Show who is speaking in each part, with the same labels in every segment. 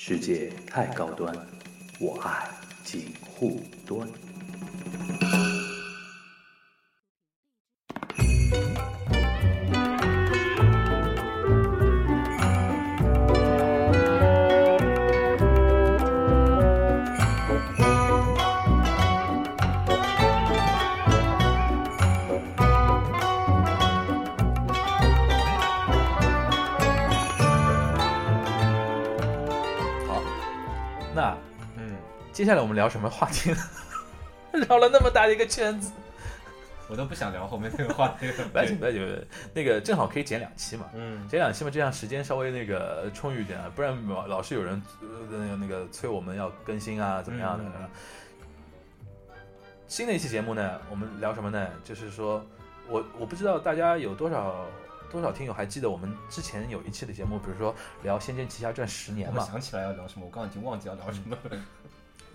Speaker 1: 世界太高端，我爱锦护端。
Speaker 2: 下来我们聊什么话题呢？绕了那么大的一个圈子，
Speaker 3: 我都不想聊后面那个话题了。
Speaker 2: 不要紧不要紧，那个正好可以剪两期嘛。
Speaker 3: 嗯，
Speaker 2: 剪两期嘛，这样时间稍微那个充裕一点啊，不然老是有人呃那个那个催我们要更新啊，怎么样的？
Speaker 3: 嗯
Speaker 2: 新的一期节目呢，我们聊什么呢？就是说我我不知道大家有多少多少听友还记得我们之前有一期的节目，比如说聊《仙剑奇侠传》十年嘛，
Speaker 3: 我想起来要聊什么，我刚刚已经忘记要聊什么了。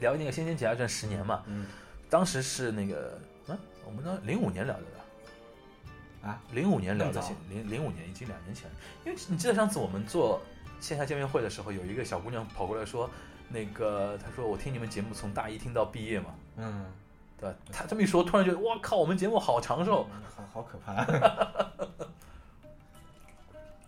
Speaker 2: 聊那个《仙剑奇侠传》十年嘛，
Speaker 3: 嗯，
Speaker 2: 当时是那个啊，我们呢零五年聊的吧？
Speaker 3: 啊，
Speaker 2: 零五年聊的零零五年已经两年前。因为你记得上次我们做线下见面会的时候，有一个小姑娘跑过来说，那个她说我听你们节目从大一听到毕业嘛，
Speaker 3: 嗯，
Speaker 2: 对吧？她这么一说，突然觉得哇靠，我们节目好长寿。
Speaker 3: 好好可怕。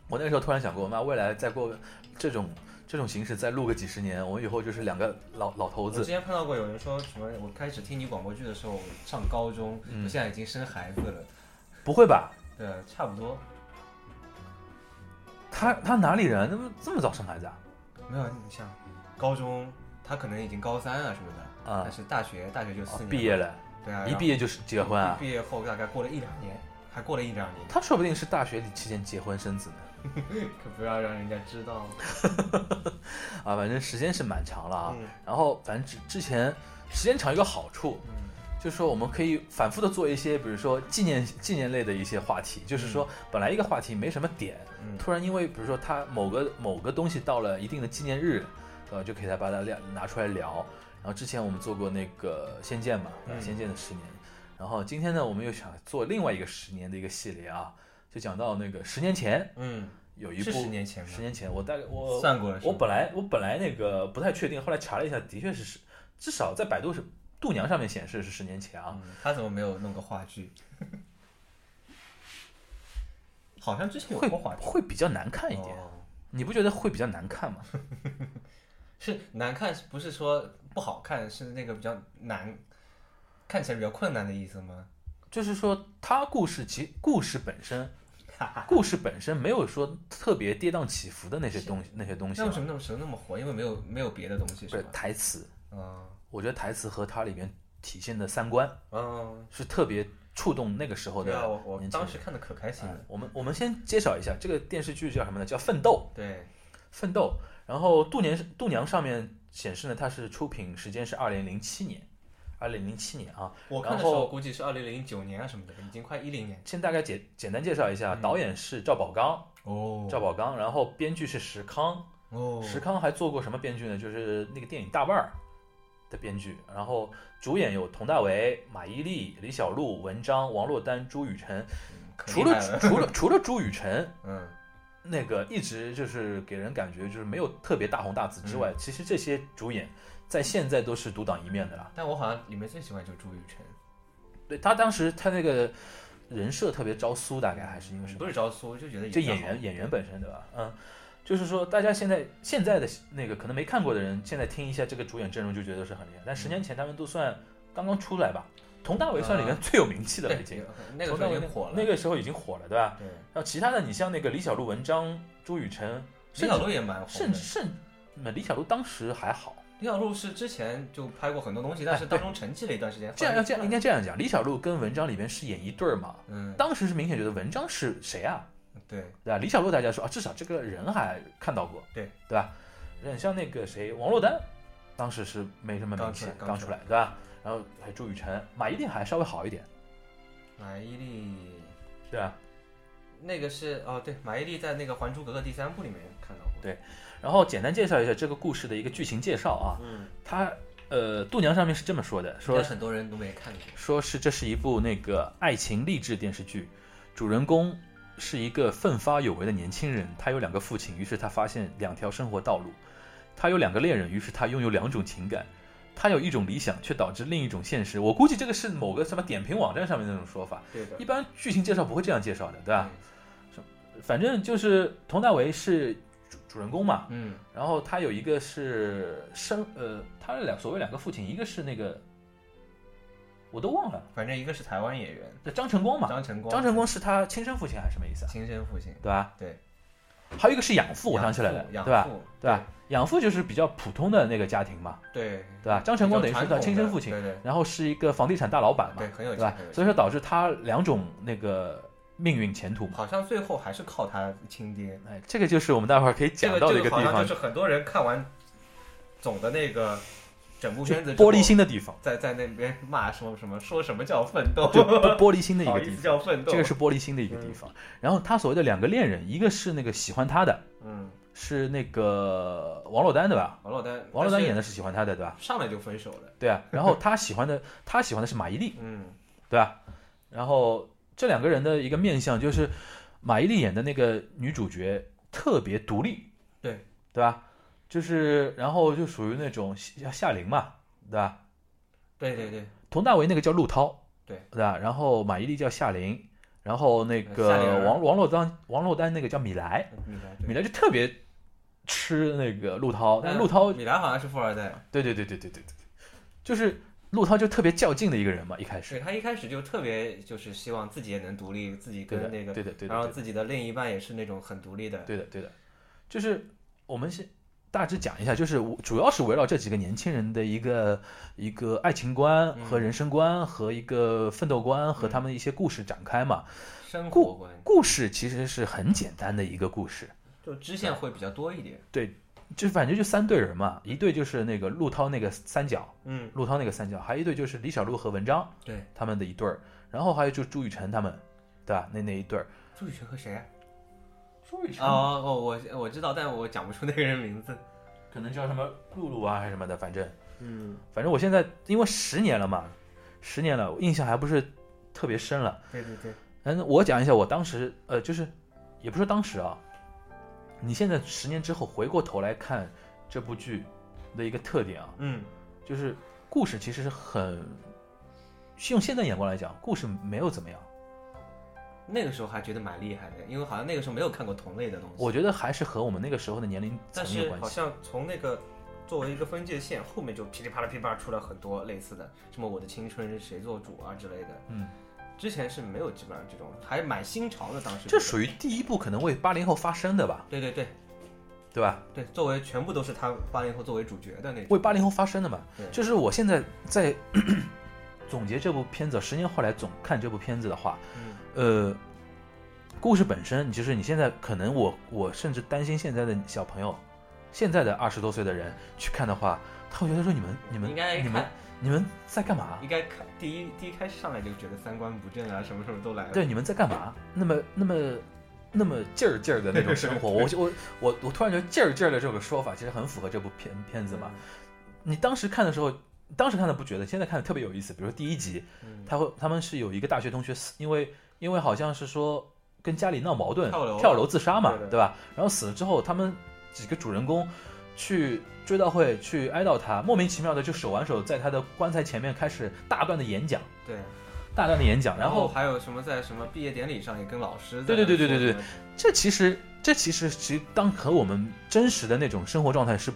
Speaker 2: 我那个时候突然想过，妈未来再过这种这种形式再录个几十年，我们以后就是两个老老头子。
Speaker 3: 我之前碰到过有人说什么，我开始听你广播剧的时候我上高中，
Speaker 2: 嗯
Speaker 3: 我现在已经生孩子了。
Speaker 2: 不会吧？
Speaker 3: 对，差不多。
Speaker 2: 他他哪里人？那么这么早生孩子啊？
Speaker 3: 没有，你像高中，他可能已经高三啊什么的，
Speaker 2: 啊
Speaker 3: 但是大学大学就四
Speaker 2: 哦
Speaker 3: 年、
Speaker 2: 毕业了，
Speaker 3: 对啊，
Speaker 2: 一毕业就是结婚啊？
Speaker 3: 毕业后大概过了一两年，还过了一两年，
Speaker 2: 他说不定是大学里期间结婚生子呢。
Speaker 3: 可不要让人家知道。
Speaker 2: 啊，反正时间是蛮长了啊。
Speaker 3: 嗯
Speaker 2: 然后反正之之前时间长有个好处，
Speaker 3: 嗯
Speaker 2: 就是说我们可以反复的做一些，比如说纪念纪念类的一些话题。就是说本来一个话题没什么点，
Speaker 3: 嗯
Speaker 2: 突然因为比如说它某个某个东西到了一定的纪念日，呃，就可以再把它聊拿出来聊。然后之前我们做过那个《仙剑》嘛，
Speaker 3: 嗯
Speaker 2: 仙剑》的十年。然后今天呢，我们又想做另外一个十年的一个系列啊，就讲到那个十年前
Speaker 3: 嗯，
Speaker 2: 有一部
Speaker 3: 十年前吗
Speaker 2: 十年前我大概我
Speaker 3: 算过了
Speaker 2: 我本来我本来那个不太确定，后来查了一下，的确是十，至少在百度是度娘上面显示是十年前啊。
Speaker 3: 嗯，他怎么没有弄个话剧？好像之前有
Speaker 2: 会
Speaker 3: 过话剧，
Speaker 2: 会比较难看一点，
Speaker 3: 哦
Speaker 2: 你不觉得会比较难看吗？
Speaker 3: 是难看，不是说不好看，是那个比较难，看起来比较困难的意思吗？
Speaker 2: 就是说，它故事其故事本身，故事本身没有说特别跌宕起伏的那些东西，那些东西
Speaker 3: 为什么那么时候那么火？因为没有没有别的东西
Speaker 2: 是？台词，
Speaker 3: 嗯
Speaker 2: 我觉得台词和它里面体现的三观
Speaker 3: 嗯，
Speaker 2: 是特别触动那个时候的
Speaker 3: 对啊，我我当时看的可开心
Speaker 2: 哎
Speaker 3: 了。
Speaker 2: 我们我们先介绍一下这个电视剧叫什么呢？叫《奋斗》。
Speaker 3: 对，
Speaker 2: 奋斗，然后度娘度娘上面显示呢，它是出品时间是二零零七年，二零零七年啊。
Speaker 3: 我看的时候估计是二零零九年啊什么的，已经快一零年。
Speaker 2: 先大概简简单介绍一下，导演是赵宝刚，
Speaker 3: 哦
Speaker 2: 赵宝刚，然后编剧是石康，
Speaker 3: 哦，
Speaker 2: 石康还做过什么编剧呢？就是那个电影《大腕儿》的编剧，然后主演有佟大为、马伊琍、李小璐、文章、王珞丹、朱雨辰。除了除了除了朱雨辰，
Speaker 3: 嗯
Speaker 2: 那个一直就是给人感觉就是没有特别大红大紫之外，其实这些主演在现在都是独当一面的啦。
Speaker 3: 但我好像里面最喜欢就是朱雨辰，
Speaker 2: 对他当时他那个人设特别招苏，大概还是因为什么？
Speaker 3: 不是招苏，就觉得
Speaker 2: 就
Speaker 3: 演
Speaker 2: 员演员本身对吧？嗯，就是说大家现在现在的那个可能没看过的人，现在听一下这个主演阵容就觉得是很厉害，但十年前他们都算刚刚出来吧。佟大为算里面最有名气的 了，已经。
Speaker 3: 那个时
Speaker 2: 佟大为
Speaker 3: 候已经火了。
Speaker 2: 那个时候已经火了，对吧？
Speaker 3: 对，
Speaker 2: 然后其他的，你像那个李小璐、文章、朱雨辰，
Speaker 3: 李小璐也蛮火。
Speaker 2: 甚至甚，那李小璐当时还好。
Speaker 3: 李小璐是之前就拍过很多东西，但是当中沉寂了一段时间。
Speaker 2: 这样要这样应
Speaker 3: 该
Speaker 2: 该这样讲，李小璐跟文章里面是演一对儿嘛。
Speaker 3: 嗯，
Speaker 2: 当时是明显觉得文章是谁啊？
Speaker 3: 对
Speaker 2: 对吧？李小璐大家说啊，至少这个人还看到过，
Speaker 3: 对
Speaker 2: 对吧？很像那个谁，王珞丹，当时是没什么名气，刚
Speaker 3: 刚出来
Speaker 2: 对吧？然后还有朱雨辰，马伊琍还稍微好一点，
Speaker 3: 马伊琍
Speaker 2: 对吧？
Speaker 3: 那个是哦，对，马伊琍在那个《还珠格格》第三部里面看到过。
Speaker 2: 对然后简单介绍一下这个故事的一个剧情介绍啊，
Speaker 3: 嗯，
Speaker 2: 它呃，度娘上面是这么说的，说
Speaker 3: 很多人都没看过。
Speaker 2: 说是这是一部那个爱情励志电视剧，主人公是一个奋发有为的年轻人，他有两个父亲，于是他发现两条生活道路，他有两个恋人，于是他拥有两种情感。他有一种理想，却导致另一种现实。我估计这个是某个什么点评网站上面那种说法。
Speaker 3: 对的
Speaker 2: 一，般剧情介绍不会这样介绍的，对吧？反正就是佟大为是主主人公嘛，
Speaker 3: 嗯，
Speaker 2: 然后他有一个是生呃，他两所谓两个父亲，一个是那个我都忘了，
Speaker 3: 反正一个是台湾演员
Speaker 2: 这张晨光嘛，
Speaker 3: 张晨光，
Speaker 2: 张晨光是他亲生父亲还是什么意思啊？
Speaker 3: 亲生父亲，
Speaker 2: 对吧？
Speaker 3: 对。
Speaker 2: 还有一个是养父，我想起来了，
Speaker 3: 养父
Speaker 2: 对吧？？
Speaker 3: 养父
Speaker 2: 对吧？养父就是比较普通的那个家庭嘛，
Speaker 3: 对
Speaker 2: 对吧？张成功等于是他亲生父亲，
Speaker 3: 对对
Speaker 2: 然后是一个房地产大老板嘛，
Speaker 3: 对，很有
Speaker 2: 对吧
Speaker 3: 钱很有？钱
Speaker 2: 所以说导致他两种那个命运前途嘛。
Speaker 3: 好像最后还是靠他亲爹。
Speaker 2: 哎，这个就是我们待会儿可以讲到的一个地方
Speaker 3: 就，是很多人看完总的那个整部片子
Speaker 2: 玻璃，心的地方，
Speaker 3: 在在那边骂什么什么说什么叫奋斗，
Speaker 2: 就玻玻璃心的一个 地方。
Speaker 3: 叫奋斗，
Speaker 2: 这个是玻璃心的一个地方。然后他所谓的两个恋人，一个是那个喜欢他的，
Speaker 3: 嗯，
Speaker 2: 是那个王珞丹对吧？
Speaker 3: 王珞丹，
Speaker 2: 王珞丹演
Speaker 3: 的
Speaker 2: 的是喜欢他的对吧？
Speaker 3: 上来就分手了，
Speaker 2: 对啊。然后他喜欢的，他喜欢的是马伊琍
Speaker 3: 嗯，
Speaker 2: 对吧？然后这两个人的一个面相就是，马伊琍演的那个女主角特别独立，
Speaker 3: 对
Speaker 2: 对吧？就是然后就属于那种夏夏琳嘛，对吧？
Speaker 3: 对对对，
Speaker 2: 佟大为那个叫陆涛，
Speaker 3: 对
Speaker 2: 对吧？然后马伊琍叫夏琳，然后那
Speaker 3: 夏
Speaker 2: 个
Speaker 3: 琳
Speaker 2: 王王珞丹王珞丹那个叫米莱，
Speaker 3: 米莱，
Speaker 2: 米莱就特别吃那个陆涛，
Speaker 3: 那
Speaker 2: 陆涛
Speaker 3: 米兰好像是富二代。
Speaker 2: 对对对对对对对，就是陆涛就特别较劲的一个人嘛，一开始。
Speaker 3: 对他一开始就特别就是希望自己也能独立，自己跟那个，
Speaker 2: 对的对的，
Speaker 3: 然后自己的另一半也是那种很独立的。
Speaker 2: 对的对的，就是我们先大致讲一下，就是主要是围绕这几个年轻人的一个一个爱情观和人生观和一个奋斗观和他们一些故事展开嘛。
Speaker 3: 生活观
Speaker 2: 故事其实是很简单的一个故事。
Speaker 3: 就支线会比较多一点，对
Speaker 2: 就反正就三对人嘛，一对就是那个陆涛那个三角，
Speaker 3: 嗯，
Speaker 2: 陆涛那个三角，还有一对就是李小璐和文章
Speaker 3: 对，
Speaker 2: 他们的一对儿，然后还有就是朱雨辰他们，对吧？那那一对儿，
Speaker 3: 朱雨辰和谁啊？
Speaker 2: 朱雨
Speaker 3: 哦哦，我我知道，但我讲不出那个人名字。
Speaker 2: 可能叫什么露露啊还是什么的，反正
Speaker 3: 嗯，
Speaker 2: 反正我现在因为十年了嘛，十年了，我印象还不是特别深了。
Speaker 3: 对对对，
Speaker 2: 嗯，我讲一下我当时呃，就是也不是当时啊，你现在十年之后回过头来看这部剧的一个特点啊，
Speaker 3: 嗯，
Speaker 2: 就是故事其实是很，用现在眼光来讲，故事没有怎么样，
Speaker 3: 那个时候还觉得蛮厉害的，因为好像那个时候没有看过同类的东西。
Speaker 2: 我觉得还是和我们那个时候的年龄
Speaker 3: 但
Speaker 2: 层有关系。
Speaker 3: 是好像从那个作为一个分界线，后面就噼里啪啦噼里啪啦出了很多类似的，什么我的青春谁做主啊之类的。
Speaker 2: 嗯，
Speaker 3: 之前是没有基本上这种，还蛮新潮的。当时
Speaker 2: 这属于第一部可能为八零后发声的吧，
Speaker 3: 对对对
Speaker 2: 对吧？
Speaker 3: 对，作为全部都是他八零后作为主角的那种。
Speaker 2: 为八零后发声的嘛。
Speaker 3: 对
Speaker 2: 就是我现在在 总结这部片子，十年后来总看这部片子的话，
Speaker 3: 嗯，
Speaker 2: 呃，故事本身，就是你现在可能我我甚至担心现在的小朋友，现在的二十多岁的人去看的话，他会觉得说你们你们你们
Speaker 3: 看，
Speaker 2: 你们在干嘛？
Speaker 3: 应该看第一第一开始上来就觉得三观不正啊，什么什么都来了。
Speaker 2: 对，你们在干嘛？那么那么那么劲儿劲儿的那种生活，我我我我突然觉得劲儿劲儿的这个说法其实很符合这部片片子嘛。你当时看的时候，当时看的不觉得，现在看的特别有意思。比如说第一集，
Speaker 3: 嗯，
Speaker 2: 他会他们是有一个大学同学死，因为因为好像是说跟家里闹矛盾，
Speaker 3: 跳楼
Speaker 2: 自杀嘛，
Speaker 3: 对
Speaker 2: 对吧？然后死了之后，他们几个主人公去追悼会去哀悼他，莫名其妙的就手挽手在他的棺材前面开始大段的演讲，
Speaker 3: 对。
Speaker 2: 大段的演讲，然后
Speaker 3: 还有什么在什么毕业典礼上也跟老师
Speaker 2: 对对对对对对这其实这其实其实当和我们真实的那种生活状态是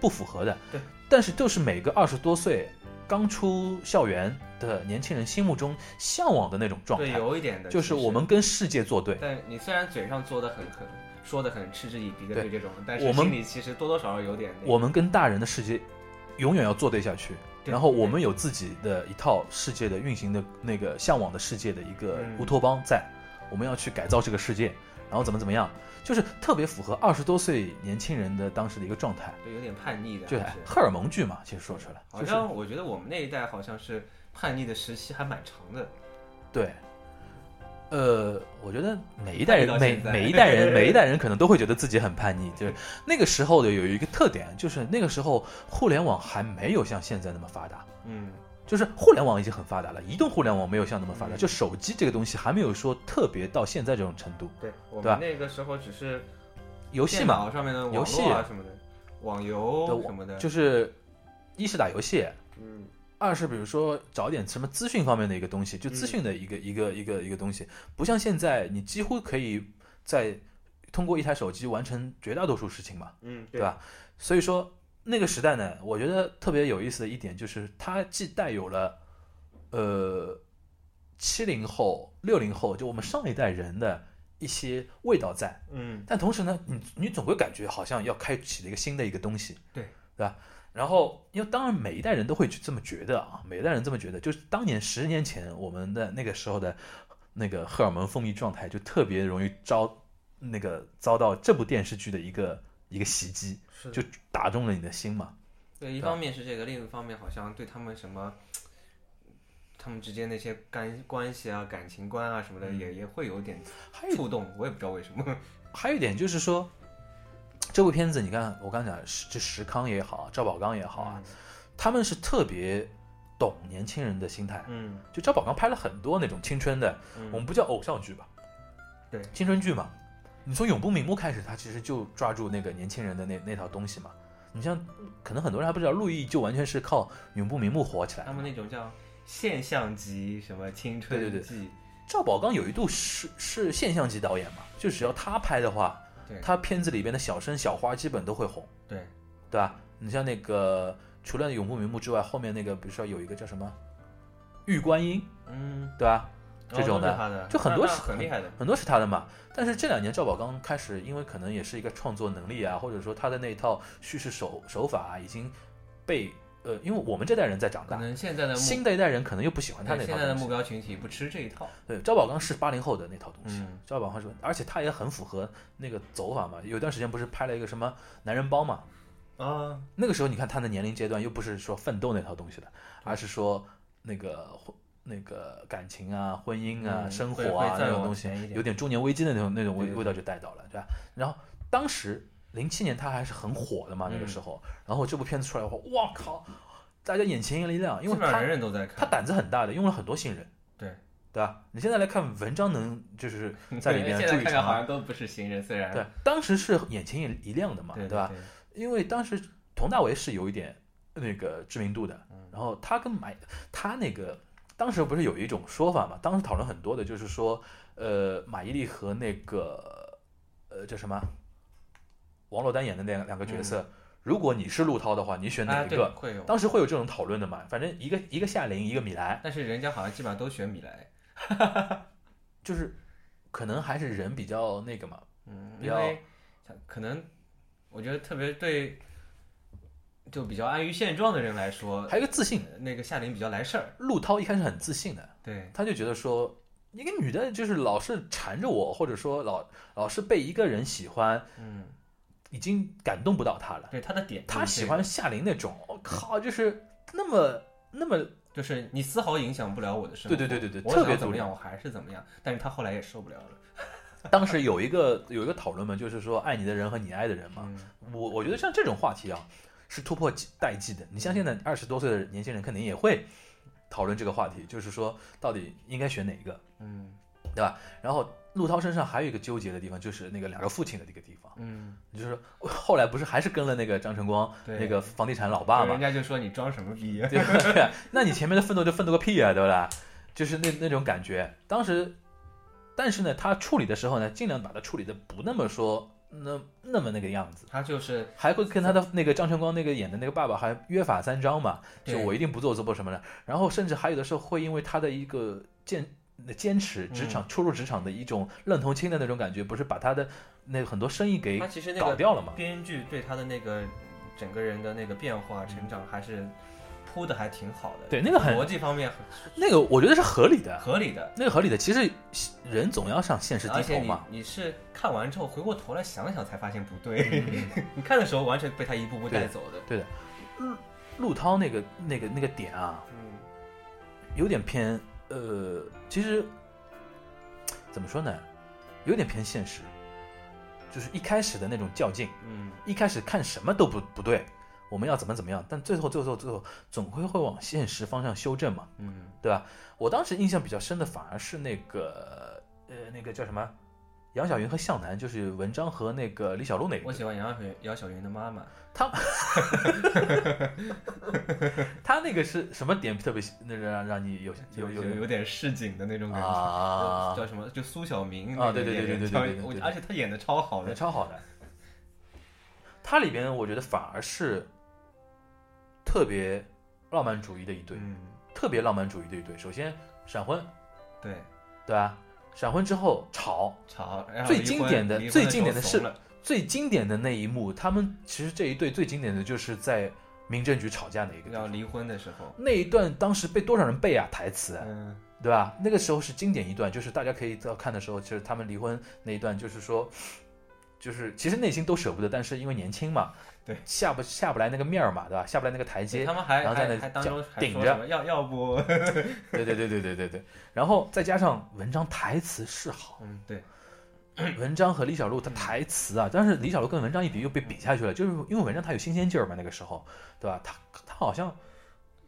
Speaker 2: 不符合的，
Speaker 3: 对，
Speaker 2: 但是就是每个二十多岁刚出校园的年轻人心目中向往的那种状态
Speaker 3: 对
Speaker 2: 态。
Speaker 3: 有一点的，
Speaker 2: 就是我们跟世界作对。
Speaker 3: 但你虽然嘴上做的很很说的很嗤之以鼻的
Speaker 2: 对
Speaker 3: 对这种，但是
Speaker 2: 我们
Speaker 3: 是心里其实多多少少有点那个
Speaker 2: 我们跟大人的世界永远要作对下去，
Speaker 3: 对
Speaker 2: 然后我们有自己的一套世界的运行的那个向往的世界的一个
Speaker 3: 嗯
Speaker 2: 乌托邦在，我们要去改造这个世界，然后怎么怎么样，就是特别符合二十多岁年轻人的当时的一个状态，
Speaker 3: 对有点叛逆的，
Speaker 2: 就
Speaker 3: 还是
Speaker 2: 荷尔蒙剧嘛，其实说出来，
Speaker 3: 好
Speaker 2: 就是
Speaker 3: 像我觉得我们那一代好像是叛逆的时期还蛮长的，
Speaker 2: 对。呃，我觉得每一代人每每一代人 每一代人可能都会觉得自己很叛逆，就是那个时候的有一个特点，就是那个时候互联网还没有像现在那么发达，
Speaker 3: 嗯，
Speaker 2: 就是互联网已经很发达了，移动互联网没有像那么发达，
Speaker 3: 嗯
Speaker 2: 就手机这个东西还没有说特别到现在这种程度。
Speaker 3: 对我
Speaker 2: 对吧
Speaker 3: 们那个时候只是
Speaker 2: 游戏嘛，
Speaker 3: 上面的网
Speaker 2: 游戏
Speaker 3: 络啊什么的，网
Speaker 2: 对
Speaker 3: 游什么的，
Speaker 2: 就是一是打游戏，
Speaker 3: 嗯
Speaker 2: 二是比如说找点什么资讯方面的一个东西，就资讯的一个、一个一个一个东西，不像现在你几乎可以在通过一台手机完成绝大多数事情嘛，
Speaker 3: 嗯，
Speaker 2: 对吧？所以说那个时代呢，我觉得特别有意思的一点就是它既带有了呃七零后、六零后，就我们上一代人的一些味道在，
Speaker 3: 嗯。
Speaker 2: 但同时呢，你你总会感觉好像要开启了一个新的一个东西，
Speaker 3: 对。
Speaker 2: 对吧？然后，因为当然每一代人都会这么觉得啊，每一代人这么觉得，就是当年十年前我们的那个时候的那个荷尔蒙分泌状态，就特别容易遭那个遭到这部电视剧的一个一个袭击，
Speaker 3: 是
Speaker 2: 就打中了你的心嘛。
Speaker 3: 对，一方面是这个，另一方面好像对他们什么，他们之间那些干关系啊、感情观啊什么的，也也会有点
Speaker 2: 还有
Speaker 3: 触动，我也不知道为什么。
Speaker 2: 还有一点就是说，这部片子你看，我刚讲石这石康也好，赵宝刚也好啊，他们是特别懂年轻人的心态。
Speaker 3: 嗯，
Speaker 2: 就赵宝刚拍了很多那种青春的，
Speaker 3: 嗯
Speaker 2: 我们不叫偶像剧吧，
Speaker 3: 对
Speaker 2: 青春剧嘛。你从《永不瞑目》开始，他其实就抓住那个年轻人的那那套东西嘛。你像，可能很多人还不知道，陆毅就完全是靠《永不瞑目》火起来
Speaker 3: 他。们那种叫现象级什么青春
Speaker 2: 对对对，赵宝刚有一度是是现象级导演嘛，就只要他拍的话，
Speaker 3: 对
Speaker 2: 他片子里边的小生小花基本都会红，
Speaker 3: 对，
Speaker 2: 对吧？你像那个除了《永不瞑目》之外，后面那个比如说有一个叫什么《玉观音》，
Speaker 3: 嗯，
Speaker 2: 对吧？这种的就很多是
Speaker 3: 很厉害的，
Speaker 2: 很多是他的嘛。但是这两年赵宝刚开始，因为可能也是一个创作能力啊，或者说他的那一套叙事手手法啊，已经被呃，因为我们这代人在长大
Speaker 3: 可
Speaker 2: 大，
Speaker 3: 能现在的
Speaker 2: 新的一代人可能又不喜欢他那
Speaker 3: 套现在的。目标群体不吃这一套，
Speaker 2: 对，赵宝刚是八零后的那套东西，
Speaker 3: 嗯
Speaker 2: 赵宝刚说，而且他也很符合那个走法嘛。有段时间不是拍了一个什么男人帮嘛？
Speaker 3: 啊，
Speaker 2: 那个时候你看他的年龄阶段又不是说奋斗那套东西的，而是说那个婚那个感情啊、婚姻啊、
Speaker 3: 嗯
Speaker 2: 生活啊那种东西有点中年危机的那种那种味味道就带到了，对吧？然后当时零七年他还是很火的嘛，那个
Speaker 3: 嗯
Speaker 2: 时候，然后这部片子出来的话，哇靠，大家眼前一亮，因为
Speaker 3: 人人都在看他，
Speaker 2: 胆子很大的，用了很多新人，
Speaker 3: 对
Speaker 2: 对吧？你现在来看文章能就是在里面
Speaker 3: 现在看看好
Speaker 2: 注意场啊，
Speaker 3: 像都不是新人，虽然
Speaker 2: 对，当时是眼前一一亮的嘛，
Speaker 3: 对
Speaker 2: 吧？？因为当时佟大为是有一点那个知名度的，
Speaker 3: 嗯
Speaker 2: 然后他跟马他那个当时不是有一种说法嘛，当时讨论很多的，就是说，呃，马伊琍和那个呃叫什么王珞丹演的那两个角色，如果你是陆涛的话，你选哪
Speaker 3: 啊，
Speaker 2: 一个？
Speaker 3: 对会有，
Speaker 2: 当时会有这种讨论的嘛，反正一个一个夏琳，一个米莱，
Speaker 3: 但是人家好像基本上都选米莱，
Speaker 2: 就是可能还是人比较那个嘛，
Speaker 3: 嗯，
Speaker 2: 比较
Speaker 3: 因为可能我觉得特别对，就比较安于现状的人来说，
Speaker 2: 还有一个自信。
Speaker 3: 呃那个夏琳比较来事儿，
Speaker 2: 陆涛一开始很自信的，
Speaker 3: 对，
Speaker 2: 他就觉得说，一个女的就是老是缠着我，或者说老老是被一个人喜欢，
Speaker 3: 嗯，
Speaker 2: 已经感动不到他了。
Speaker 3: 对他的点，
Speaker 2: 他喜欢夏琳那种，我、靠，就是那么那么，
Speaker 3: 就是你丝毫影响不了我的生活，
Speaker 2: 对对对对对
Speaker 3: 我
Speaker 2: 特别
Speaker 3: 怎么样我还是怎么样，但是他后来也受不了了，
Speaker 2: 当时有一个有一个讨论嘛，就是说爱你的人和你爱的人嘛。
Speaker 3: 嗯，
Speaker 2: 我我觉得像这种话题啊，是突破代际的。你像现在二十多岁的年轻人，肯定也会讨论这个话题，就是说到底应该选哪一个，
Speaker 3: 嗯
Speaker 2: 对吧？然后陆涛身上还有一个纠结的地方，就是那个两个父亲的那个地方。
Speaker 3: 嗯，
Speaker 2: 就是后来不是还是跟了那个张晨光
Speaker 3: 对
Speaker 2: 那个房地产老爸嘛
Speaker 3: 人？家就说你装什么逼，
Speaker 2: 对吧？那你前面的奋斗就奋斗个屁啊，对不啦？就是那那种感觉。当时，但是呢，他处理的时候呢，尽量把它处理的不那么说那那么那个样子，
Speaker 3: 他就是
Speaker 2: 还会跟他的那个张晨光那个演的那个爸爸还约法三章嘛，就我一定不做做不什么的。然后甚至还有的时候会因为他的一个坚坚持，职
Speaker 3: 嗯
Speaker 2: 场初入职场的一种愣头青的那种感觉，不是把他的那很多生意给
Speaker 3: 他其实那个
Speaker 2: 搞掉了嘛？
Speaker 3: 编剧对他的那个整个人的那个变化成长还是铺的还挺好的，
Speaker 2: 对，那个很
Speaker 3: 逻辑方面很
Speaker 2: 那个我觉得是合理的，
Speaker 3: 合理的。
Speaker 2: 那个合理的。其实人总要向现实
Speaker 3: 而且你
Speaker 2: 低头嘛。
Speaker 3: 你是看完之后回过头来想想才发现不对，你看的时候完全被他一步步带走的。
Speaker 2: 对的陆涛那个那个那个点啊，
Speaker 3: 嗯
Speaker 2: 有点偏呃，其实怎么说呢，有点偏现实，就是一开始的那种较劲，
Speaker 3: 嗯
Speaker 2: 一开始看什么都不不对，我们要怎么怎么样，但最后最后最后总会会往现实方向修正嘛，
Speaker 3: 嗯
Speaker 2: 对吧？我当时印象比较深的反而是那个呃那个叫什么杨晓云和向南，就是文章和那个李小璐那个
Speaker 3: 我，喜欢杨晓云杨晓云的妈妈，
Speaker 2: 她，她那个是什么点特别那个让让你有有有
Speaker 3: 有有点市井的那种感觉。
Speaker 2: 啊
Speaker 3: 叫什么？就苏小明
Speaker 2: 啊对对对对对对
Speaker 3: 而且他演的超好的，
Speaker 2: 超好的。它里边我觉得反而是特别浪漫主义的一对，
Speaker 3: 嗯，
Speaker 2: 特别浪漫主义的一对。首先闪婚，
Speaker 3: 对，
Speaker 2: 对吧？闪婚之后吵，
Speaker 3: 吵，
Speaker 2: 最经典的最经典的是最经典的那一幕，他们其实这一对最经典的就是在民政局吵架那一个
Speaker 3: 要离婚的时候，
Speaker 2: 那一段当时被多少人背啊台词啊，
Speaker 3: 嗯，
Speaker 2: 对吧？那个时候是经典一段，就是大家可以到看的时候，就是他们离婚那一段，就是说，就是其实内心都舍不得，但是因为年轻嘛，
Speaker 3: 对，
Speaker 2: 下不下不来那个面儿嘛，对吧？下不来那个台阶
Speaker 3: 他，们还
Speaker 2: 然后在那
Speaker 3: 当中
Speaker 2: 顶着
Speaker 3: 要要不，
Speaker 2: 对对对对对对对，然后再加上文章台词是好，
Speaker 3: 嗯，对，
Speaker 2: 文章和李小璐他台词啊，但是李小璐跟文章一比又被比下去了，就是因为文章他有新鲜劲儿嘛，那个时候，对吧？他他好像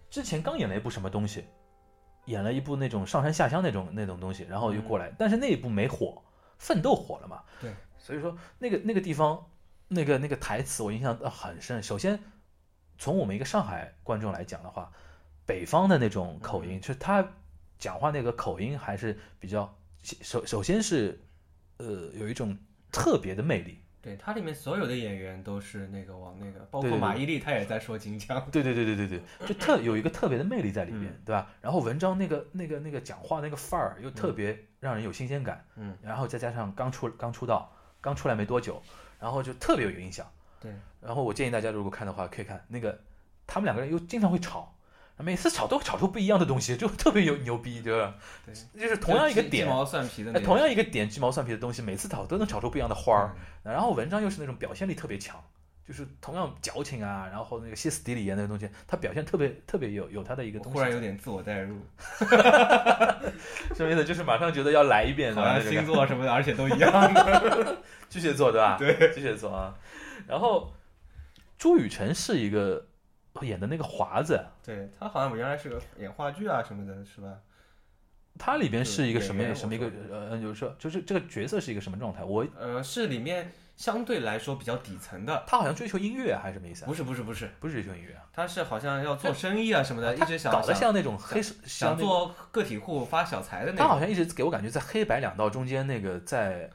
Speaker 2: 之前刚演了一部什么东西，演了一部那种上山下乡那种那种东西，然后又过来，但是那一部没火，奋斗火了嘛。
Speaker 3: 对，
Speaker 2: 所以说那个那个地方那个那个台词我印象呃很深。首先从我们一个上海观众来讲的话，北方的那种口音，就是他讲话那个口音还是比较首首先是呃有一种特别的魅力。
Speaker 3: 对，它里面所有的演员都是那个往那个，包括马伊琍，她也在说京腔，
Speaker 2: 对对对对对对，就特有一个特别的魅力在里边，
Speaker 3: 嗯。
Speaker 2: 对吧？然后文章那个那个那个讲话那个范儿又特别让人有新鲜感，
Speaker 3: 嗯，
Speaker 2: 然后再加上刚出刚出道，刚出来没多久，然后就特别有印象。
Speaker 3: 对，
Speaker 2: 然后我建议大家如果看的话，可以看那个他们两个人又经常会吵，每次吵都吵出不一样的东西，就特别有牛逼，对吧？
Speaker 3: 对，
Speaker 2: 就是同样一个点，
Speaker 3: 鸡鸡毛蒜皮的
Speaker 2: 同样一个点鸡毛蒜皮的东西，每次吵都能吵出不一样的花儿。
Speaker 3: 嗯
Speaker 2: 然后文章又是那种表现力特别强，就是同样矫情啊，然后那个歇斯底里啊那个东西，他表现特别特别有有他的一个
Speaker 3: 我
Speaker 2: 东西。
Speaker 3: 忽然有点自我代入，
Speaker 2: 什么意思？就是马上觉得要来一遍，
Speaker 3: 好像星座什么的，而且都一样的，
Speaker 2: 巨蟹座对吧？
Speaker 3: 对，
Speaker 2: 巨蟹座啊。然后朱雨辰是一个演的那个华子，
Speaker 3: 对他好像原来是个演话剧啊什么的，是吧？
Speaker 2: 他里边是一个什么什么一个呃，就是说就是这个角色是一个什么状态？我
Speaker 3: 呃，是里面相对来说比较底层的，
Speaker 2: 他好像追求音乐还是什么意思啊？
Speaker 3: 不是不是不是，
Speaker 2: 不是追求音乐啊，
Speaker 3: 他是好像要做生意啊什么的，一直想想
Speaker 2: 搞得像那种黑
Speaker 3: 想做个体户发小财的那种，
Speaker 2: 他好像一直给我感觉在黑白两道中间那个在，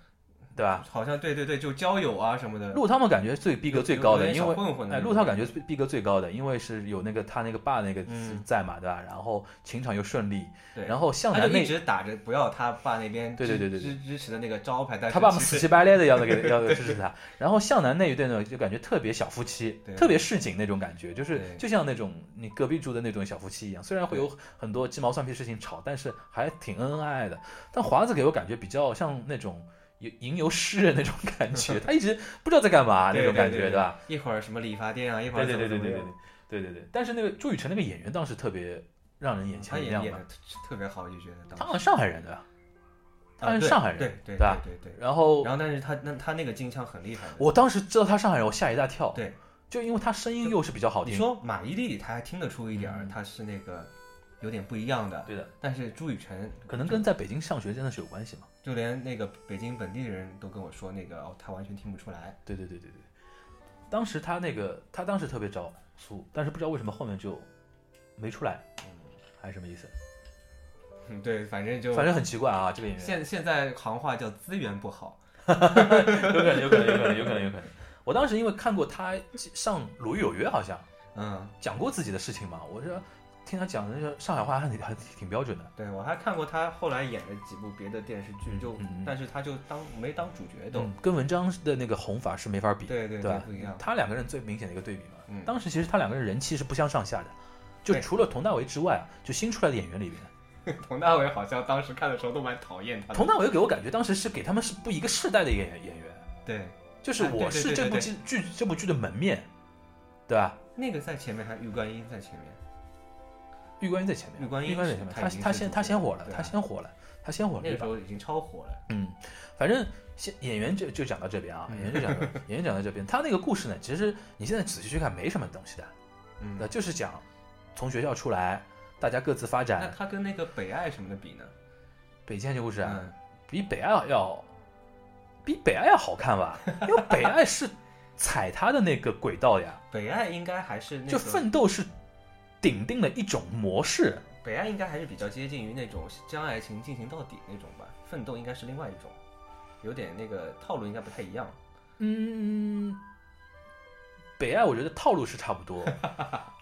Speaker 2: 对吧？
Speaker 3: 好像对对对，就交友啊什么的，
Speaker 2: 陆涛嘛感觉最逼格最高的，因为哎，
Speaker 3: 混混的那种。
Speaker 2: 陆涛感觉最逼格最高的，因为是有那个他那个爸那个
Speaker 3: 嗯。
Speaker 2: 在嘛，对吧？然后情场又顺利，
Speaker 3: 对，
Speaker 2: 然后向南那一
Speaker 3: 直打着不要他爸那边支
Speaker 2: 对对对对对。
Speaker 3: 支支持的那个招牌，但是
Speaker 2: 他爸爸死乞白赖的要那个 要支持他，然后向南那一对呢，就感觉特别小夫妻
Speaker 3: 对，
Speaker 2: 特别市井那种感觉，就是就像那种你隔壁住的那种小夫妻一样，虽然会有很多鸡毛蒜皮事情吵，但是还挺恩恩爱爱的。但华子给我感觉比较像那种吟吟游诗人那种感觉，他一直不知道在干嘛那种感觉，
Speaker 3: 对对对
Speaker 2: 对吧？？
Speaker 3: 一会儿什么理发店啊，一会
Speaker 2: 对
Speaker 3: 儿怎么
Speaker 2: 对对对对对对对对对。但是那个朱雨辰那个演员当时特别让人眼
Speaker 3: 他
Speaker 2: 前一亮嘛
Speaker 3: 演演的，特别好，就觉得
Speaker 2: 他好像上海人对吧？他是上海人
Speaker 3: 对对
Speaker 2: 对吧
Speaker 3: 对对对。
Speaker 2: 然后
Speaker 3: 然后但是他那他那个京腔很厉害，
Speaker 2: 我当时知道他上海人，我吓一大跳。
Speaker 3: 对，
Speaker 2: 就因为他声音又是比较好听。
Speaker 3: 你说马伊琍，他还听得出一点儿
Speaker 2: 嗯，
Speaker 3: 他是那个有点不一样的，
Speaker 2: 对的，
Speaker 3: 但是朱雨辰
Speaker 2: 可能跟在北京上学真的是有关系嘛。
Speaker 3: 就连那个北京本地的人都跟我说，那个哦，他完全听不出来。
Speaker 2: 对对对对对，当时他那个他当时特别着苏，但是不知道为什么后面就没出来，嗯还是什么意思？
Speaker 3: 嗯，对，反正就
Speaker 2: 反正很奇怪啊，这个演员。
Speaker 3: 现现在行话叫资源不好。
Speaker 2: 有可能，有可能，有可能，有可能，有可能。我当时因为看过他上《鲁豫有约》，好像
Speaker 3: 嗯，
Speaker 2: 讲过自己的事情嘛，我是听他讲的那个上海话还挺还挺标准的。
Speaker 3: 对我还看过他后来演的几部别的电视剧，就但是他就当没当主角都。
Speaker 2: 嗯，跟文章的那个红法是没法比，
Speaker 3: 对对
Speaker 2: 对
Speaker 3: 不一样。
Speaker 2: 他两个人最明显的一个对比嘛。
Speaker 3: 嗯
Speaker 2: 当时其实他两个人人气是不相上下的，就除了佟大为之外啊，就新出来的演员里边，
Speaker 3: 佟大为好像当时看的时候都蛮讨厌他。
Speaker 2: 佟大为给我感觉当时是给他们是不一个世代的演员演员，
Speaker 3: 对，
Speaker 2: 就是我是这部剧剧这部剧的门面，对吧？
Speaker 3: 那个在前面，还是玉观音在前面。
Speaker 2: 玉观音在前面，
Speaker 3: 玉观音
Speaker 2: 在前面，
Speaker 3: 他
Speaker 2: 他他先他先火了，他先火了，他先火了
Speaker 3: 那。个时候已经超火了。
Speaker 2: 嗯，反正先演员就就讲到这边啊，
Speaker 3: 嗯
Speaker 2: 演员就讲到 演员讲到这边，他那个故事呢，其实你现在仔细去看没什么东西的，
Speaker 3: 嗯
Speaker 2: 那，就是讲从学校出来，大家各自发展那。
Speaker 3: 他跟那个北爱什么的比呢？
Speaker 2: 北京爱情故事啊，
Speaker 3: 嗯，
Speaker 2: 比北爱要比北爱要好看吧？因为北爱是踩他的那个轨道呀，
Speaker 3: 北爱应该还是那
Speaker 2: 就奋斗是顶定了一种模式。
Speaker 3: 北爱应该还是比较接近于那种将爱情进行到底那种吧，奋斗应该是另外一种，有点那个套路应该不太一样。
Speaker 2: 嗯，北爱我觉得套路是差不多，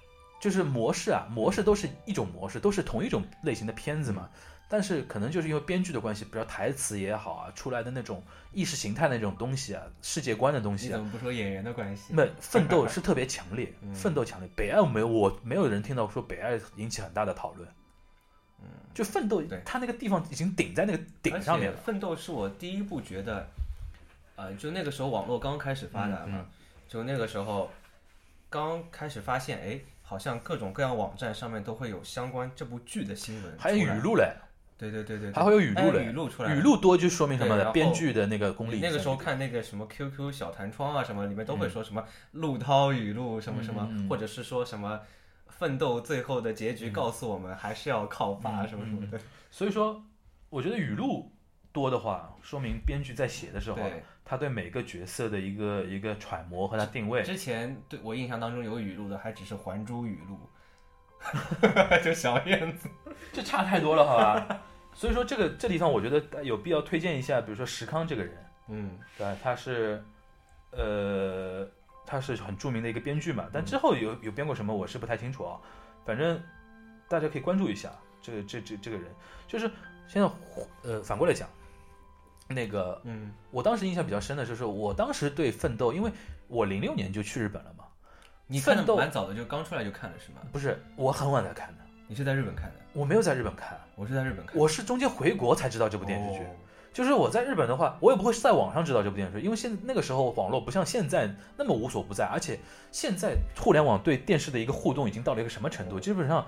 Speaker 2: 就是模式啊，模式都是一种模式，都是同一种类型的片子嘛。但是可能就是因为编剧的关系，比如台词也好啊，出来的那种意识形态的那种东西啊，世界观的东西啊，
Speaker 3: 你怎么不说演员的关系？
Speaker 2: 那奋斗 是特别强烈，
Speaker 3: 嗯
Speaker 2: 奋斗强烈。北爱没有，我没有人听到说北爱引起很大的讨论。
Speaker 3: 嗯，
Speaker 2: 就奋斗
Speaker 3: 对，
Speaker 2: 他那个地方已经顶在那个顶上面了。
Speaker 3: 奋斗是我第一部觉得，呃，就那个时候网络刚开始发达嘛，
Speaker 2: 嗯嗯
Speaker 3: 就那个时候刚开始发现，哎，好像各种各样网站上面都会有相关这部剧的新闻，
Speaker 2: 还有语，录嘞，
Speaker 3: 对对对对，对
Speaker 2: 还会有语录嘞，
Speaker 3: 语录出来，
Speaker 2: 语录多就说明什么编剧的那个功力。
Speaker 3: 那个时候，看那个什么 QQ 小弹窗啊什么，里面都会说什么陆涛语录什么什么，或者是说什么奋斗最后的结局告诉我们还是要靠爸
Speaker 2: 嗯
Speaker 3: 什么什么的。
Speaker 2: 所以说，我觉得语录多的话，说明编剧在写的时候，
Speaker 3: 对，
Speaker 2: 他对每个角色的一个一个揣摩和他定位。
Speaker 3: 之前对我印象当中有语录的还只是《还珠》语录，就小燕子。
Speaker 2: 这差太多了，好吧？所以说这个这地方，我觉得有必要推荐一下，比如说石康这个人，
Speaker 3: 嗯，
Speaker 2: 对吧？他是，呃，他是很著名的一个编剧嘛，但之后有有编过什么，我是不太清楚啊。反正大家可以关注一下这个这这这个人，就是现在呃反过来讲，那个
Speaker 3: 嗯，
Speaker 2: 我当时印象比较深的就是，我当时对奋斗，因为我零六年就去日本了嘛，
Speaker 3: 你看
Speaker 2: 奋斗
Speaker 3: 的蛮早的，就刚出来就看了是吗？
Speaker 2: 不是我很晚才看的，
Speaker 3: 你是在日本看的？
Speaker 2: 我没有在日本看，
Speaker 3: 我是在日本看。
Speaker 2: 我是中间回国才知道这部电视剧。
Speaker 3: 哦
Speaker 2: 就是我在日本的话，我也不会是在网上知道这部电视剧，因为现在那个时候网络不像现在那么无所不在，而且现在互联网对电视的一个互动已经到了一个什么程度？基本上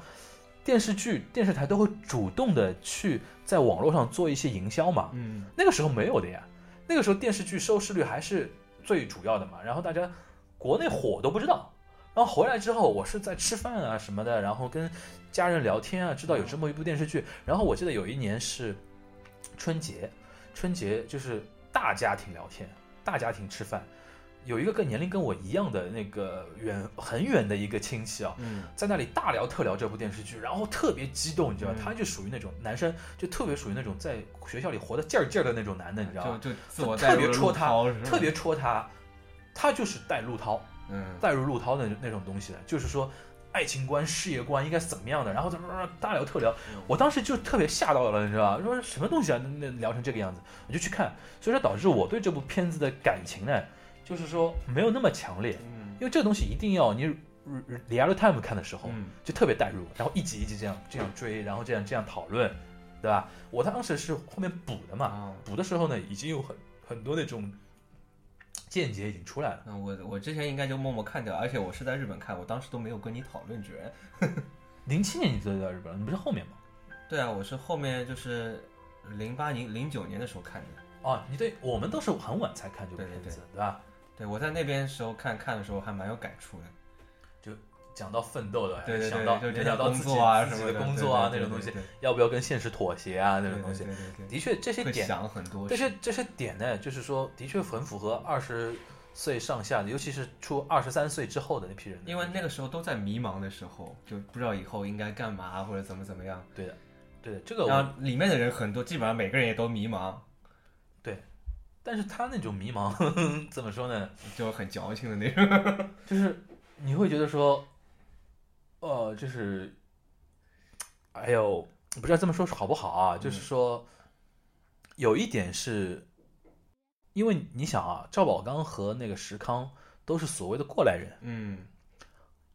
Speaker 2: 电视剧、电视台都会主动的去在网络上做一些营销嘛。
Speaker 3: 嗯，
Speaker 2: 那个时候没有的呀，那个时候电视剧收视率还是最主要的嘛，然后大家国内火都不知道，然后回来之后我是在吃饭啊什么的，然后跟家人聊天啊，知道有这么一部电视剧，然后我记得有一年是春节，春节就是大家庭聊天，大家庭吃饭。有一个跟年龄跟我一样的那个远很远的一个亲戚啊，
Speaker 3: 嗯，
Speaker 2: 在那里大聊特聊这部电视剧，然后特别激动，你知道吗？
Speaker 3: 嗯。
Speaker 2: 他就属于那种男生，就特别属于那种在学校里活得劲儿劲儿的那种男的，你知道吗？
Speaker 3: 就
Speaker 2: 特别戳他特别戳他，他就是带陆涛，
Speaker 3: 嗯。
Speaker 2: 带入陆涛的那种东西的，就是说爱情观、事业观应该是怎么样的，然后怎么大聊特聊，
Speaker 3: 嗯。
Speaker 2: 我当时就特别吓到了，你知道吧？说什么东西啊，那那聊成这个样子，我就去看，所以说导致我对这部片子的感情呢，就是说没有那么强烈，
Speaker 3: 嗯
Speaker 2: 因为这个东西一定要你 real time 看的时候，
Speaker 3: 嗯
Speaker 2: 就特别带入，然后一集一集这样这样追，然后这样这样讨论，对吧？我当时是后面补的嘛，
Speaker 3: 啊，
Speaker 2: 补的时候呢，已经有很很多那种见解已经出来了。
Speaker 3: 那我我之前应该就默默看掉，而且我是在日本看，我当时都没有跟你讨论，居然。
Speaker 2: 零七年你就在日本了，你不是后面吗？
Speaker 3: 对啊，我是后面就是零八年零九年的时候看的。
Speaker 2: 哦，你对我们都是很晚才看这部
Speaker 3: 对对
Speaker 2: 片子，对吧？
Speaker 3: 对，我在那边时候看看的时候还蛮有感触的。
Speaker 2: 就讲到奋斗的，
Speaker 3: 对对
Speaker 2: 想到
Speaker 3: 对，就这
Speaker 2: 联想到自己
Speaker 3: 工作啊
Speaker 2: 自己
Speaker 3: 什么
Speaker 2: 的工作啊
Speaker 3: 对对
Speaker 2: 那种东西，要不要跟现实妥协啊那种东西
Speaker 3: 对，对对对
Speaker 2: 的确这些点
Speaker 3: 想很多事。
Speaker 2: 这些这些点呢，就是说，的确很符合二十岁上下的，尤其是出二十三岁之后的那批人。
Speaker 3: 因为那个时候都在迷茫的时候，就不知道以后应该干嘛或者怎么怎么样。
Speaker 2: 对的，对的，这个
Speaker 3: 然
Speaker 2: 我，
Speaker 3: 后里面的人很多，基本上每个人也都迷茫，
Speaker 2: 但是他那种迷茫 怎么说呢？
Speaker 3: 就很矫情的那种。
Speaker 2: 就是你会觉得说，呃，就是，哎呦，不知道这么说好不好啊？就是说，有一点是，因为你想啊，赵宝刚和那个石康都是所谓的过来人，
Speaker 3: 嗯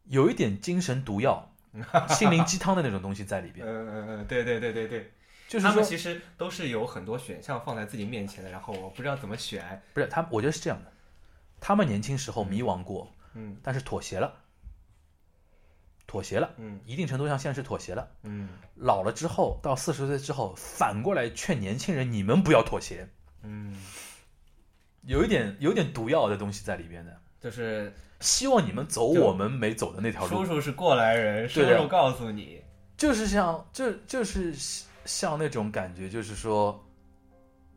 Speaker 2: 有一点精神毒药、心灵鸡汤的那种东西在里边。
Speaker 3: 嗯嗯嗯，对对对对对，
Speaker 2: 就是，
Speaker 3: 他们其实都是有很多选项放在自己面前的，然后我不知道怎么选。
Speaker 2: 不是他，我觉得是这样的，他们年轻时候迷茫过，
Speaker 3: 嗯。
Speaker 2: 但是妥协了，妥协了，
Speaker 3: 嗯。
Speaker 2: 一定程度上现在是妥协了。
Speaker 3: 嗯。
Speaker 2: 老了之后，到四十岁之后，反过来劝年轻人，你们不要妥协，
Speaker 3: 嗯，
Speaker 2: 有一点有点毒药的东西在里边的，
Speaker 3: 就是
Speaker 2: 希望你们走我们没走的那条路，
Speaker 3: 叔叔是过来人，叔叔告诉你，
Speaker 2: 就是像就就是像那种感觉，就是说，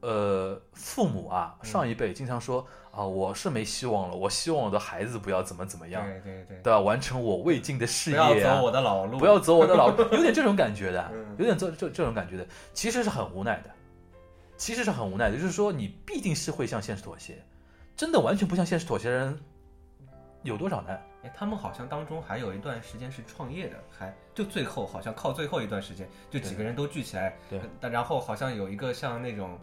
Speaker 2: 呃，父母啊，
Speaker 3: 嗯
Speaker 2: 上一辈经常说啊，我是没希望了，我希望我的孩子不要怎么怎么样，
Speaker 3: 对对对，
Speaker 2: 对吧？完成我未尽的事业啊。
Speaker 3: 要走，我的老路，
Speaker 2: 不要走我的老路，有点这种感觉的
Speaker 3: 嗯，
Speaker 2: 有点这这这种感觉的，其实是很无奈的，其实是很无奈的，就是说你必定是会向现实妥协，真的完全不向现实妥协的人有多少呢？
Speaker 3: 哎，他们好像当中还有一段时间是创业的，还就最后好像靠最后一段时间，就几个人都聚起来，
Speaker 2: 对
Speaker 3: 但然后好像有一个像那种，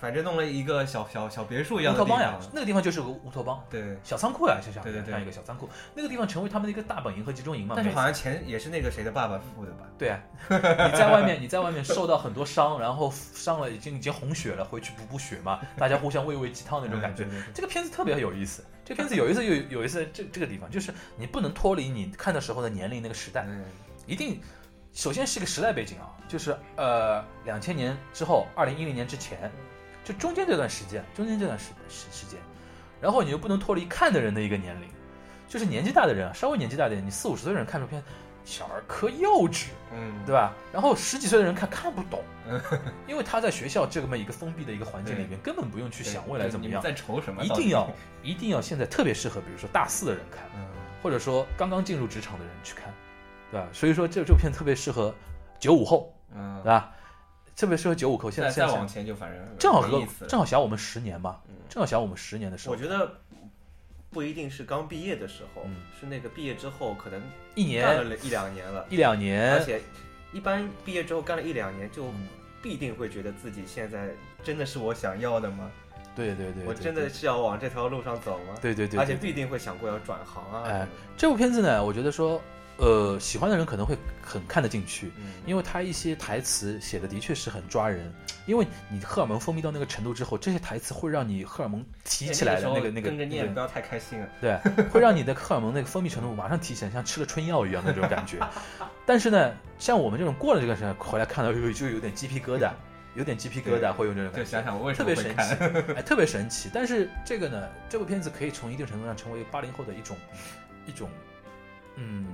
Speaker 3: 反正弄了一个小小小别墅一样的
Speaker 2: 乌托邦呀，，那个地方就是个乌托邦。
Speaker 3: 对，
Speaker 2: 小仓库呀，就像
Speaker 3: 对对对
Speaker 2: 像一个小仓库，那个地方成为他们的一个大本营和集中营嘛。
Speaker 3: 但是好像钱也是那个谁的爸爸付的吧？
Speaker 2: 对啊，你在外面你在外面受到很多伤，然后伤了已经已经红血了，回去补补血嘛，大家互相喂喂鸡汤那种感觉。
Speaker 3: 嗯对对对
Speaker 2: 这个片子特别有意思，这个片子有意思有有意思这这个地方，就是你不能脱离你看的时候的年龄那个时代，
Speaker 3: 嗯
Speaker 2: 一定首先是一个时代背景啊，就是呃两千年之后，二零一零年之前，就中间这段时间，中间这段时时时间，然后你又不能脱离看的人的一个年龄，就是年纪大的人啊，稍微年纪大点，你四五十岁的人看这片，小儿科幼稚，
Speaker 3: 嗯，
Speaker 2: 对吧？然后十几岁的人看看不懂，因为他在学校这么一个封闭的一个环境里面，根本不用去想未来怎么样
Speaker 3: 你，在愁什么？
Speaker 2: 一定要 一定要现在特别适合，比如说大四的人看。
Speaker 3: 嗯，
Speaker 2: 或者说刚刚进入职场的人去看，对吧？所以说这这部片特别适合九五后，
Speaker 3: 嗯
Speaker 2: 对，吧？特别适合九五后。现在现在
Speaker 3: 再再往前就反正
Speaker 2: 正好正好想我们十年嘛，
Speaker 3: 嗯。
Speaker 2: 正好想我们十年的时候。
Speaker 4: 我，觉得不一定是刚毕业的时候，
Speaker 2: 嗯。
Speaker 4: 是那个毕业之后可能
Speaker 2: 一年。
Speaker 4: 干了一两年了，
Speaker 2: 一两年。
Speaker 4: 而，且一般毕业之后干了一两年，就
Speaker 2: 嗯。
Speaker 4: 必定会觉得自己现在真的是我想要的吗？
Speaker 2: 对对对，对
Speaker 4: 我真的是要往这条路上走吗？
Speaker 2: 对对对，
Speaker 4: 而且必定会想过要转行啊。
Speaker 2: 哎这部片子呢，我觉得说，呃，喜欢的人可能会很看得进去，
Speaker 3: 嗯，
Speaker 2: 因为他一些台词写的的确是很抓人，因为你荷尔蒙分泌到那个程度之后，这些台词会让你荷尔蒙提起来的那个那个
Speaker 3: 跟着念，
Speaker 2: 那个
Speaker 3: 不要太开心了。
Speaker 2: 对，会让你的荷尔蒙那个分泌程度马上提起来，像吃了春药一样的那种感觉。但是呢，像我们这种过了这个时间回来看到，就就有点鸡皮疙瘩，有点鸡皮疙瘩，会有这种感觉，
Speaker 3: 想想我为什
Speaker 2: 特别神奇，哎，特别神奇。但是这个呢，这部片子可以从一定程度上成为八零后的一种一种嗯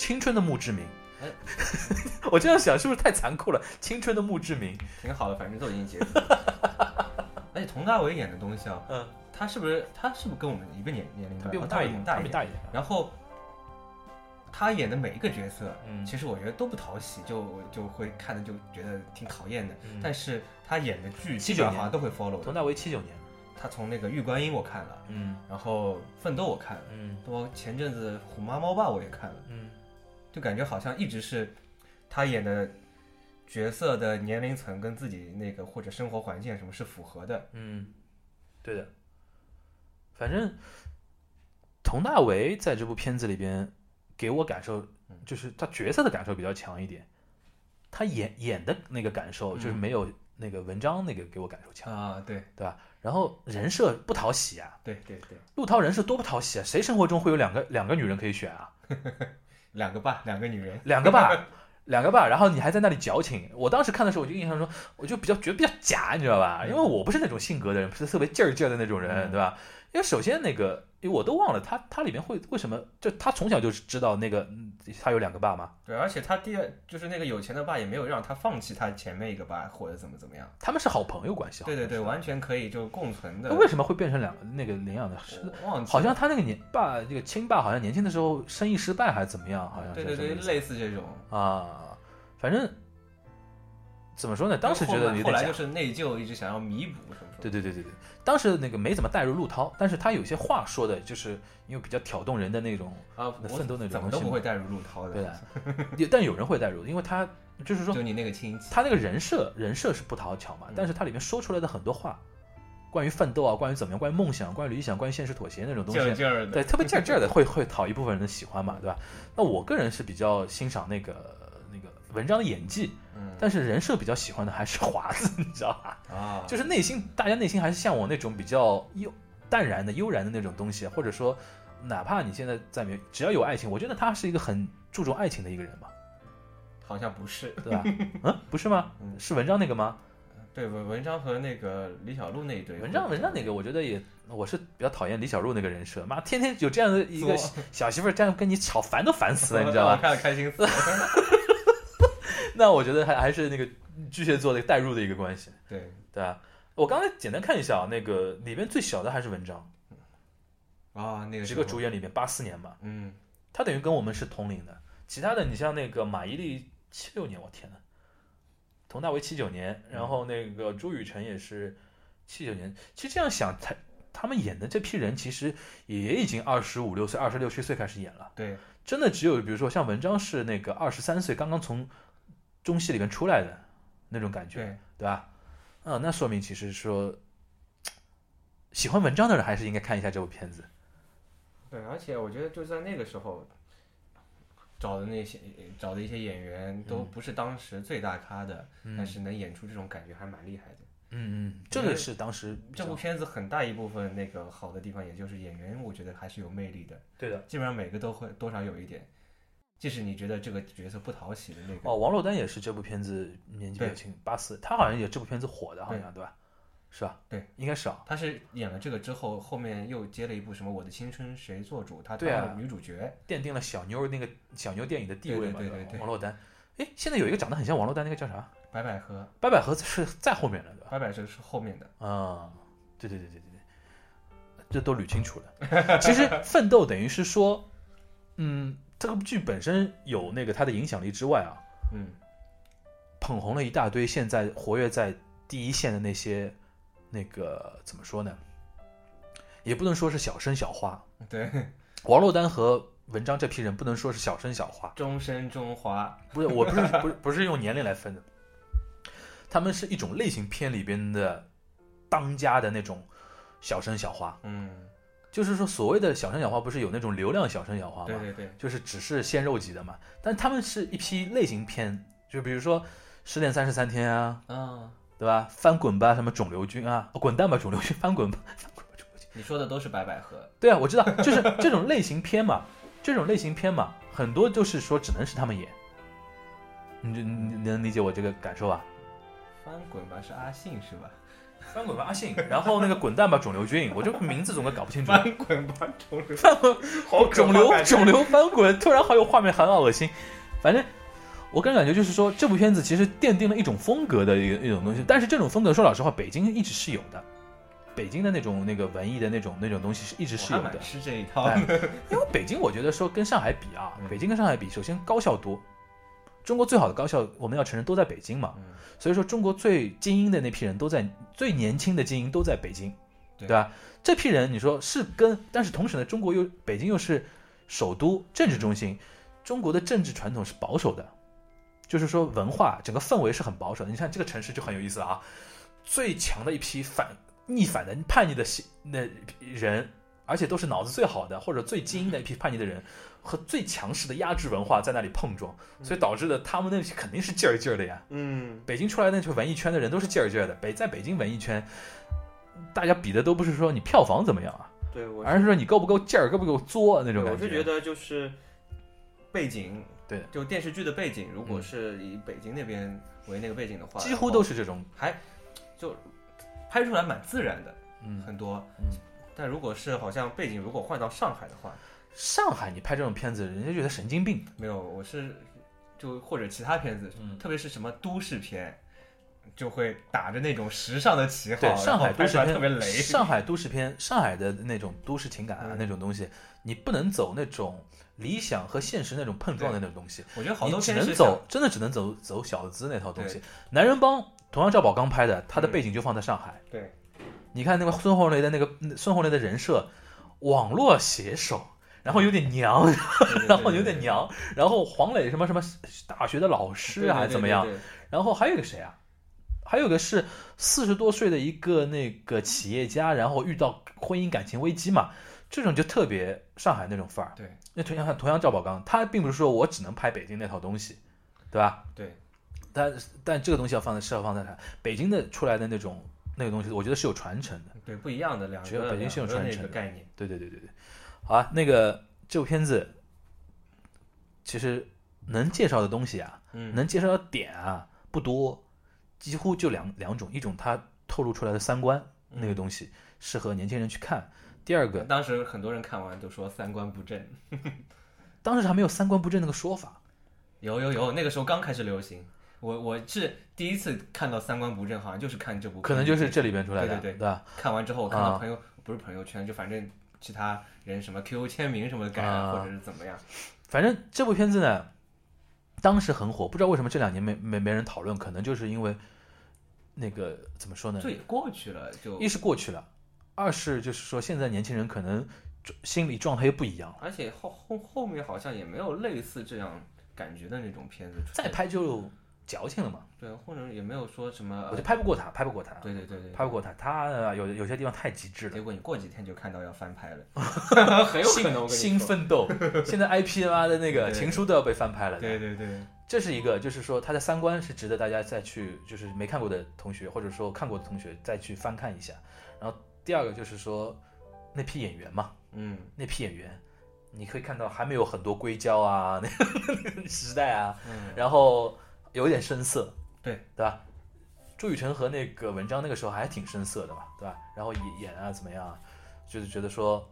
Speaker 2: 青春的墓志铭
Speaker 3: 哎。
Speaker 2: 我这样想是不是太残酷了？青春的墓志铭，
Speaker 3: 挺好的，反正都已经结束了。而且佟大为演的东西啊，
Speaker 2: 嗯，
Speaker 3: 他是不是他是不是跟我们一个年年龄段？
Speaker 2: 他比我大一点，
Speaker 3: 大一点。
Speaker 2: 大一点。
Speaker 3: 然后他演的每一个角色，
Speaker 2: 嗯
Speaker 3: 其实我觉得都不讨喜，就就会看的就觉得挺讨厌的。
Speaker 2: 嗯
Speaker 3: 但是他演的剧基
Speaker 2: 79
Speaker 3: 本上好像都会 follow。
Speaker 2: 佟大为七九年，
Speaker 3: 他从那个《玉观音》我看了，
Speaker 2: 嗯
Speaker 3: 然后《奋斗》我看了，
Speaker 2: 嗯
Speaker 3: 包括前阵子《虎妈猫爸》我也看了，
Speaker 2: 嗯
Speaker 3: 就感觉好像一直是他演的角色的年龄层跟自己那个或者生活环境什么是符合的。
Speaker 2: 嗯，对的。反正佟大为在这部片子里边给我感受，就是他角色的感受比较强一点，他演演的那个感受就是
Speaker 3: 嗯
Speaker 2: 没有那个文章那个给我感受强，
Speaker 3: 啊，对
Speaker 2: 对吧？然后人设不讨喜啊，
Speaker 3: 对对对，
Speaker 2: 陆涛人设多不讨喜啊！谁生活中会有两个两个女人可以选啊？
Speaker 3: 两个爸，两个女人，
Speaker 2: 两个爸，两个爸，然后你还在那里矫情。我当时看的时候，我就印象中，我就比较觉得比较假，你知道吧？因为我不是那种性格的人，不是特别劲儿劲儿的那种人，
Speaker 3: 嗯
Speaker 2: 对吧？因为首先那个，因为我都忘了他他里面会为什么，就他从小就知道那个嗯他有两个爸嘛，
Speaker 3: 对，而且他第二就是那个有钱的爸也没有让他放弃他前面一个爸或者怎么怎么样。
Speaker 2: 他们是好朋友关系。
Speaker 3: 对对对，完全可以就共存的。
Speaker 2: 为什么会变成两那个领养的？
Speaker 3: 忘
Speaker 2: 好像他那个年爸这个亲爸好像年轻的时候生意失败还是怎么样？好像
Speaker 3: 对对对，类似这种。
Speaker 2: 啊，反正怎么说呢？当时觉得有点假
Speaker 3: 后来后来就。是内疚，一直想要弥补什么什么。
Speaker 2: 对对对对对，当时那个没怎么带入陆涛，但是他有些话说的，就是因为比较挑动人的那种，
Speaker 3: 啊，我
Speaker 2: 奋斗那种
Speaker 3: 怎么
Speaker 2: 东西嘛
Speaker 3: 都不会带入陆涛的。
Speaker 2: 对但有人会带入，因为他就是说
Speaker 3: 就你那个亲戚。
Speaker 2: 他那个人设人设是不讨巧嘛，
Speaker 3: 嗯
Speaker 2: 但是他里面说出来的很多话，关于奋斗啊，关于怎么样，关于梦想，关于理想，关于现实妥协那种东西，
Speaker 3: 劲儿劲儿的。
Speaker 2: 对，特别劲儿劲儿的，会会讨一部分人的喜欢嘛，对吧？那我个人是比较欣赏那个文章的演技，
Speaker 3: 嗯
Speaker 2: 但是人设比较喜欢的还是华子，你知道吧？
Speaker 3: 啊，
Speaker 2: 就是内心大家内心还是向往那种比较悠淡然的、悠然的那种东西，或者说，哪怕你现在在没只要有爱情，我觉得他是一个很注重爱情的一个人嘛，
Speaker 3: 好像不是。
Speaker 2: 对吧？嗯，不是吗？
Speaker 3: 嗯
Speaker 2: 是文章那个吗？
Speaker 3: 对文文章和那个李小璐那一对。
Speaker 2: 文章文章那个，我觉得也，我是比较讨厌李小璐那个人设，妈天天有这样的一个小媳妇儿这样跟你吵，烦都烦死了，你知道吧？
Speaker 3: 看了开心死了。
Speaker 2: 那我觉得还还是那个巨蟹座的代入的一个关系，
Speaker 3: 对
Speaker 2: 对啊？我刚才简单看一下啊，那个里边最小的还是文章，
Speaker 3: 啊，那个
Speaker 2: 几个主演里面八四年嘛，
Speaker 3: 嗯，
Speaker 2: 他等于跟我们是同龄的。其他的你像那个马伊琍七六年，我天呐，佟大为七九年，然后那个朱雨辰也是七九年。其实这样想，他他们演的这批人其实也已经二十五六岁、二十六七岁开始演了。
Speaker 3: 对
Speaker 2: 真的只有比如说像文章是那个二十三岁，刚刚从中戏里面出来的那种感觉，
Speaker 3: 对
Speaker 2: 对吧？啊，那说明其实说喜欢文章的人还是应该看一下这部片子。
Speaker 3: 对，而且我觉得就在那个时候找的那些找的一些演员都不是当时最大咖的，但是能演出这种感觉还蛮厉害的。
Speaker 2: 嗯嗯，这个是当时
Speaker 3: 这部片子很大一部分那个好的地方，也就是演员，我觉得还是有魅力的。
Speaker 2: 对的。
Speaker 3: 基本上每个都会多少有一点，即使你觉得这个角色不讨喜的那个，
Speaker 2: 哦，王珞丹也是这部片子年纪比较轻，八四，她好像也这部片子火的，好像对吧？是吧？
Speaker 3: 对，
Speaker 2: 应该是啊。
Speaker 3: 他是演了这个之后，后面又接了一部什么《我的青春谁做主》，
Speaker 2: 她
Speaker 3: 当了女主角。
Speaker 2: 奠定了小妞那个小妞电影的地位嘛，
Speaker 3: 对对对对对
Speaker 2: 王珞丹，哎，现在有一个长得很像王珞丹，那个叫啥？
Speaker 3: 白百合，
Speaker 2: 白百合是在后面的，对吧？
Speaker 3: 白百合是后面的，
Speaker 2: 啊，对对对对对对，这都捋清楚了。其实《奋斗》等于是说，嗯，这个剧本身有那个它的影响力之外啊，
Speaker 3: 嗯，
Speaker 2: 捧红了一大堆现在活跃在第一线的那些那个怎么说呢？也不能说是小生小花，
Speaker 3: 对，
Speaker 2: 王珞丹和文章这批人不能说是小生小花，
Speaker 3: 终身中华，
Speaker 2: 不是，我不是不是不是用年龄来分的，他们是一种类型片里边的当家的那种小生小花，
Speaker 3: 嗯，
Speaker 2: 就是说所谓的小生小花不是有那种流量小生小花吗？
Speaker 3: 对对对，
Speaker 2: 就是只是鲜肉级的嘛，但他们是一批类型片，就比如说《失恋三十三天》啊，
Speaker 3: 嗯，
Speaker 2: 对吧？翻滚吧，什么肿瘤君啊，哦滚蛋吧肿瘤君，翻滚吧，翻滚吧肿瘤君。
Speaker 3: 你说的都是白百合，
Speaker 2: 对啊，我知道，就是这种类型片嘛，这种类型片嘛，很多就是说只能是他们演。你你你能理解我这个感受吧？
Speaker 3: 翻滚吧是阿信是吧？
Speaker 2: 翻滚吧阿信，然后那个滚蛋吧肿瘤君，我这名字总归搞不清楚。
Speaker 3: 翻滚吧肿瘤，
Speaker 2: 翻滚，
Speaker 3: 好
Speaker 2: 肿瘤肿瘤翻滚，突然好有画面，很恶心。反正我个人感觉就是说，这部片子其实奠定了一种风格的一个一种东西，但是这种风格说老实话，北京一直是有的。北京的那种那个文艺的那种那种东西是一直是有的。
Speaker 3: 我还蛮，吃这一套
Speaker 2: 因为北京我觉得说跟上海比啊，
Speaker 3: 嗯。
Speaker 2: 北京跟上海比，首先高校多，中国最好的高校我们要承认都在北京嘛，
Speaker 3: 嗯。
Speaker 2: 所以说中国最精英的那批人都在最年轻的精英都在北京，
Speaker 3: 对。
Speaker 2: 对吧？这批人你说是跟，但是同时呢，中国又北京又是首都政治中心，中国的政治传统是保守的，就是说文化整个氛围是很保守的。你看这个城市就很有意思啊，最强的一批反逆反的叛逆的西那人，而且都是脑子最好的或者最精英的一批叛逆的人。和最强势的压制文化在那里碰撞，所以导致的他们那批肯定是劲儿劲儿的呀。
Speaker 3: 嗯，
Speaker 2: 北京出来的那群文艺圈的人都是劲儿劲儿的，北在北京文艺圈，大家比的都不是说你票房怎么样啊，
Speaker 3: 对我
Speaker 2: 而是说你够不够劲儿，够不够作那种感
Speaker 3: 我是觉得就是背景，
Speaker 2: 对
Speaker 3: 就电视剧的背景，如果
Speaker 2: 嗯
Speaker 3: 是以北京那边为那个背景的话，
Speaker 2: 几乎都是这种，
Speaker 3: 还就拍出来蛮自然的，
Speaker 2: 嗯，
Speaker 3: 很多。
Speaker 2: 嗯
Speaker 3: 但如果是好像背景如果换到上海的话，
Speaker 2: 上海你拍这种片子，人家觉得神经病，
Speaker 3: 没有，我是就或者其他片子，
Speaker 2: 嗯
Speaker 3: 特别是什么都市片，就会打着那种时尚的旗号，
Speaker 2: 对，上海
Speaker 3: 拍出来
Speaker 2: 都市片
Speaker 3: 特别雷。
Speaker 2: 上海都市片，上海的那种都市情感啊
Speaker 3: 嗯
Speaker 2: 那种东西，你不能走那种理想和现实那种碰撞的那种东西，
Speaker 3: 我觉得好
Speaker 2: 你
Speaker 3: 多
Speaker 2: 只能走，真的只能走走小资那套东西。男人帮同样赵宝刚拍的，他的
Speaker 3: 嗯
Speaker 2: 背景就放在上海。
Speaker 3: 对，
Speaker 2: 你看那个孙红雷的那个孙红雷的人设，网络写手，然后有点娘，
Speaker 3: 对
Speaker 2: 然后有点，娘，然后黄磊什么什么大学的老师啊，还是怎么样？然后还有一个谁啊？还有个是四十多岁的一个那个企业家，然后遇到婚姻感情危机嘛，这种就特别上海那种范儿。
Speaker 3: 对，
Speaker 2: 那同样同样赵宝刚，他并不是说我只能拍北京那套东西，对吧？
Speaker 3: 对，
Speaker 2: 但但这个东西要放在是要放在他？北京的出来的那种那个东西，我觉得是有传承的。
Speaker 3: 对不一样的两个
Speaker 2: 北京是有传承的
Speaker 3: 个概念。
Speaker 2: 对对对对对，好啊，那个这部片子其实能介绍的东西啊，
Speaker 3: 嗯，
Speaker 2: 能介绍的点啊不多，几乎就两两种，一种它透露出来的三观那个东西适合年轻人去看，第二个
Speaker 3: 当时很多人看完都说三观不正，
Speaker 2: 当时还没有三观不正那个说法，
Speaker 3: 有有有，那个时候刚开始流行。我我是第一次看到三观不正，好像就是看这部，
Speaker 2: 可能就是这里边出来的，
Speaker 3: 对对对。
Speaker 2: 吧？
Speaker 3: 看完之后，我看
Speaker 2: 啊
Speaker 3: 到朋友、不是朋友圈，就反正其他人什么 QQ 签名什么的改
Speaker 2: 啊
Speaker 3: 或者是怎么样，
Speaker 2: 反正这部片子呢，当时很火，不知道为什么这两年没没没人讨论，可能就是因为那个怎么说呢？
Speaker 3: 这也过去了，就
Speaker 2: 一是过去了，二是就是说现在年轻人可能心理状态又不一样了，
Speaker 3: 而且后后后面好像也没有类似这样感觉的那种片子
Speaker 2: 再，拍就矫情了嘛。
Speaker 3: 对，或者也没有说什么
Speaker 2: 我，就拍不过他，拍不过他，
Speaker 3: 对对对对，
Speaker 2: 拍不过他。他有有些地方太极致了
Speaker 3: 结。果你过几天就看到要翻拍了，很有可能我跟你
Speaker 2: 新奋斗，现在 IP 妈的那个情书都要被翻拍了。
Speaker 3: 对对对，
Speaker 2: 这是一个，就是说他的三观是值得大家再去，就是没看过的同学，或者说看过的同学再去翻看一下。然后第二个就是说那批演员嘛，
Speaker 3: 嗯，
Speaker 2: 那批演员，你可以看到还没有很多硅胶啊，那个时代啊，
Speaker 3: 嗯
Speaker 2: 然后有一点生涩，
Speaker 3: 对
Speaker 2: 对吧？朱雨辰和那个文章那个时候还挺生涩的嘛，对吧？然后演演啊怎么样啊，就是觉得说，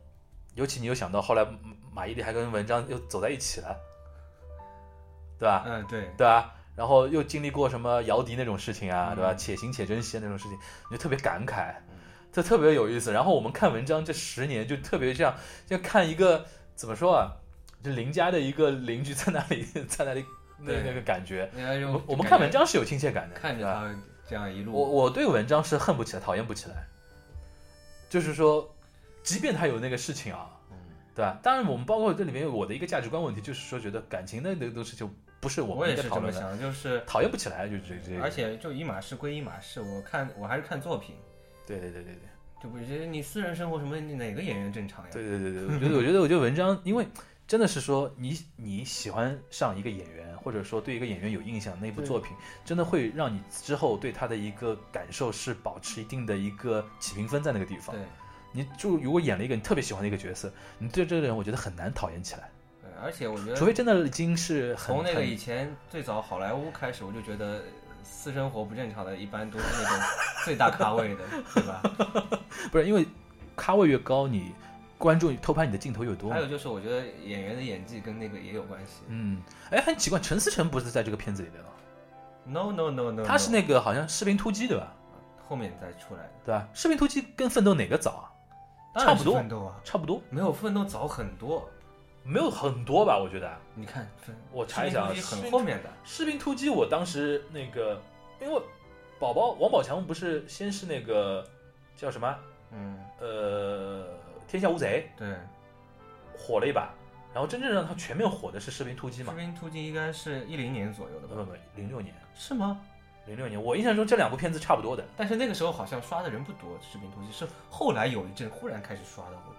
Speaker 2: 尤其你又想到后来马伊琍还跟文章又走在一起了，对吧？
Speaker 3: 嗯对，
Speaker 2: 对吧？然后又经历过什么姚笛那种事情啊，
Speaker 3: 嗯
Speaker 2: 对吧？且行且珍惜那种事情，你就特别感慨，这特别有意思。然后我们看文章这十年，就特别像就看一个怎么说啊，就邻家的一个邻居在那里 在那里那
Speaker 3: 对
Speaker 2: 那个感觉。我们我们看文章是有亲切感的，
Speaker 3: 看着他这样一路，
Speaker 2: 我我对文章是恨不起来，讨厌不起来。就是说，即便他有那个事情啊，
Speaker 3: 嗯
Speaker 2: 对吧？当然，我们包括这里面有我的一个价值观问题，就是说觉得感情的那个东西就不是我们
Speaker 3: 我也
Speaker 2: 讨论的，
Speaker 3: 是这么想，就是
Speaker 2: 讨厌不起来，就这这。
Speaker 3: 而且就一码事归一码事，我看我还是看作品，
Speaker 2: 对对对对对。
Speaker 3: 就不是你私人生活什么，哪个演员正常呀？
Speaker 2: 对对对对，我觉得我觉得我觉得文章，因为真的是说你你喜欢上一个演员，或者说对一个演员有印象，那部作品真的会让你之后对他的一个感受是保持一定的一个起评分在那个地方。
Speaker 3: 对
Speaker 2: 你就如果演了一个你特别喜欢的一个角色，你对这个人我觉得很难讨厌起来，
Speaker 3: 对，而且我觉得
Speaker 2: 除非真的已经是很
Speaker 3: 从那个以前最早好莱坞开始，我就觉得私生活不正常的，一般都是那种最大咖位的，对吧？
Speaker 2: 不是因为咖位越高，你观众偷拍你的镜头有多
Speaker 3: 还。有就是，我觉得演员的演技跟那个也有关系。
Speaker 2: 嗯，哎，很奇怪，陈思诚不是在这个片子里的吗
Speaker 3: ？No no no no，
Speaker 2: 他是那个好像士兵突击对吧？
Speaker 3: 后面再出来的，
Speaker 2: 对吧？士兵突击跟奋斗哪个早啊？差不多
Speaker 3: 奋斗啊，
Speaker 2: 差不多，
Speaker 3: 没有奋斗早很多。
Speaker 2: 没有很多吧？我觉得
Speaker 3: 你看，
Speaker 2: 我查一下
Speaker 3: 很后面的，
Speaker 2: 士兵突击，我当时那个，因为宝宝王宝强不是先是那个叫什么
Speaker 3: 嗯，
Speaker 2: 呃天下无贼
Speaker 3: 对，
Speaker 2: 火了一把，然后真正让他全面火的是士兵突击嘛
Speaker 3: 士？兵突击应该是一零年左右的吧？
Speaker 2: 不不不，零六年，
Speaker 3: 是吗？
Speaker 2: 零六年，我印象中这两部片子差不多的。
Speaker 3: 但是那个时候好像刷的人不多，士兵突击是后来有一阵忽然开始刷的，我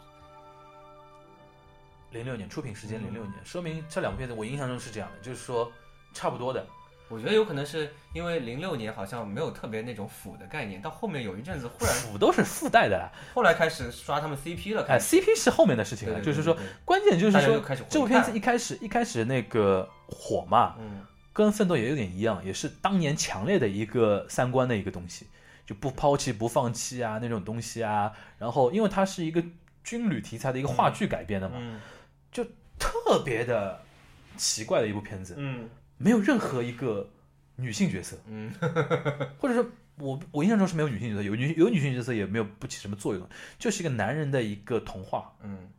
Speaker 2: 零六年出品时间
Speaker 3: 嗯
Speaker 2: 零六年，说明这两部片子我印象中是这样的，就是说差不多的。
Speaker 3: 我觉得有可能是因为零六年好像没有特别那种腐的概念，到后面有一阵子忽然
Speaker 2: 腐都是附带的啦，
Speaker 3: 后来开始刷他们 CP 了，
Speaker 2: 哎，CP 是后面的事情了，就是说关键就是说这部片子一开始一开始那个火嘛，
Speaker 3: 嗯
Speaker 2: 跟奋斗也有点一样，也是当年强烈的一个三观的一个东西，就不抛弃不放弃啊那种东西啊。然后因为它是一个军旅题材的一个话剧改编的嘛，
Speaker 3: 嗯。
Speaker 2: 特别的奇怪的一部片子，
Speaker 3: 嗯
Speaker 2: 没有任何一个女性角色，
Speaker 3: 嗯。
Speaker 2: 或者说我我印象中是没有女性角色，有女有女性角色也没有不起什么作用，就是一个男人的一个童话，
Speaker 3: 嗯。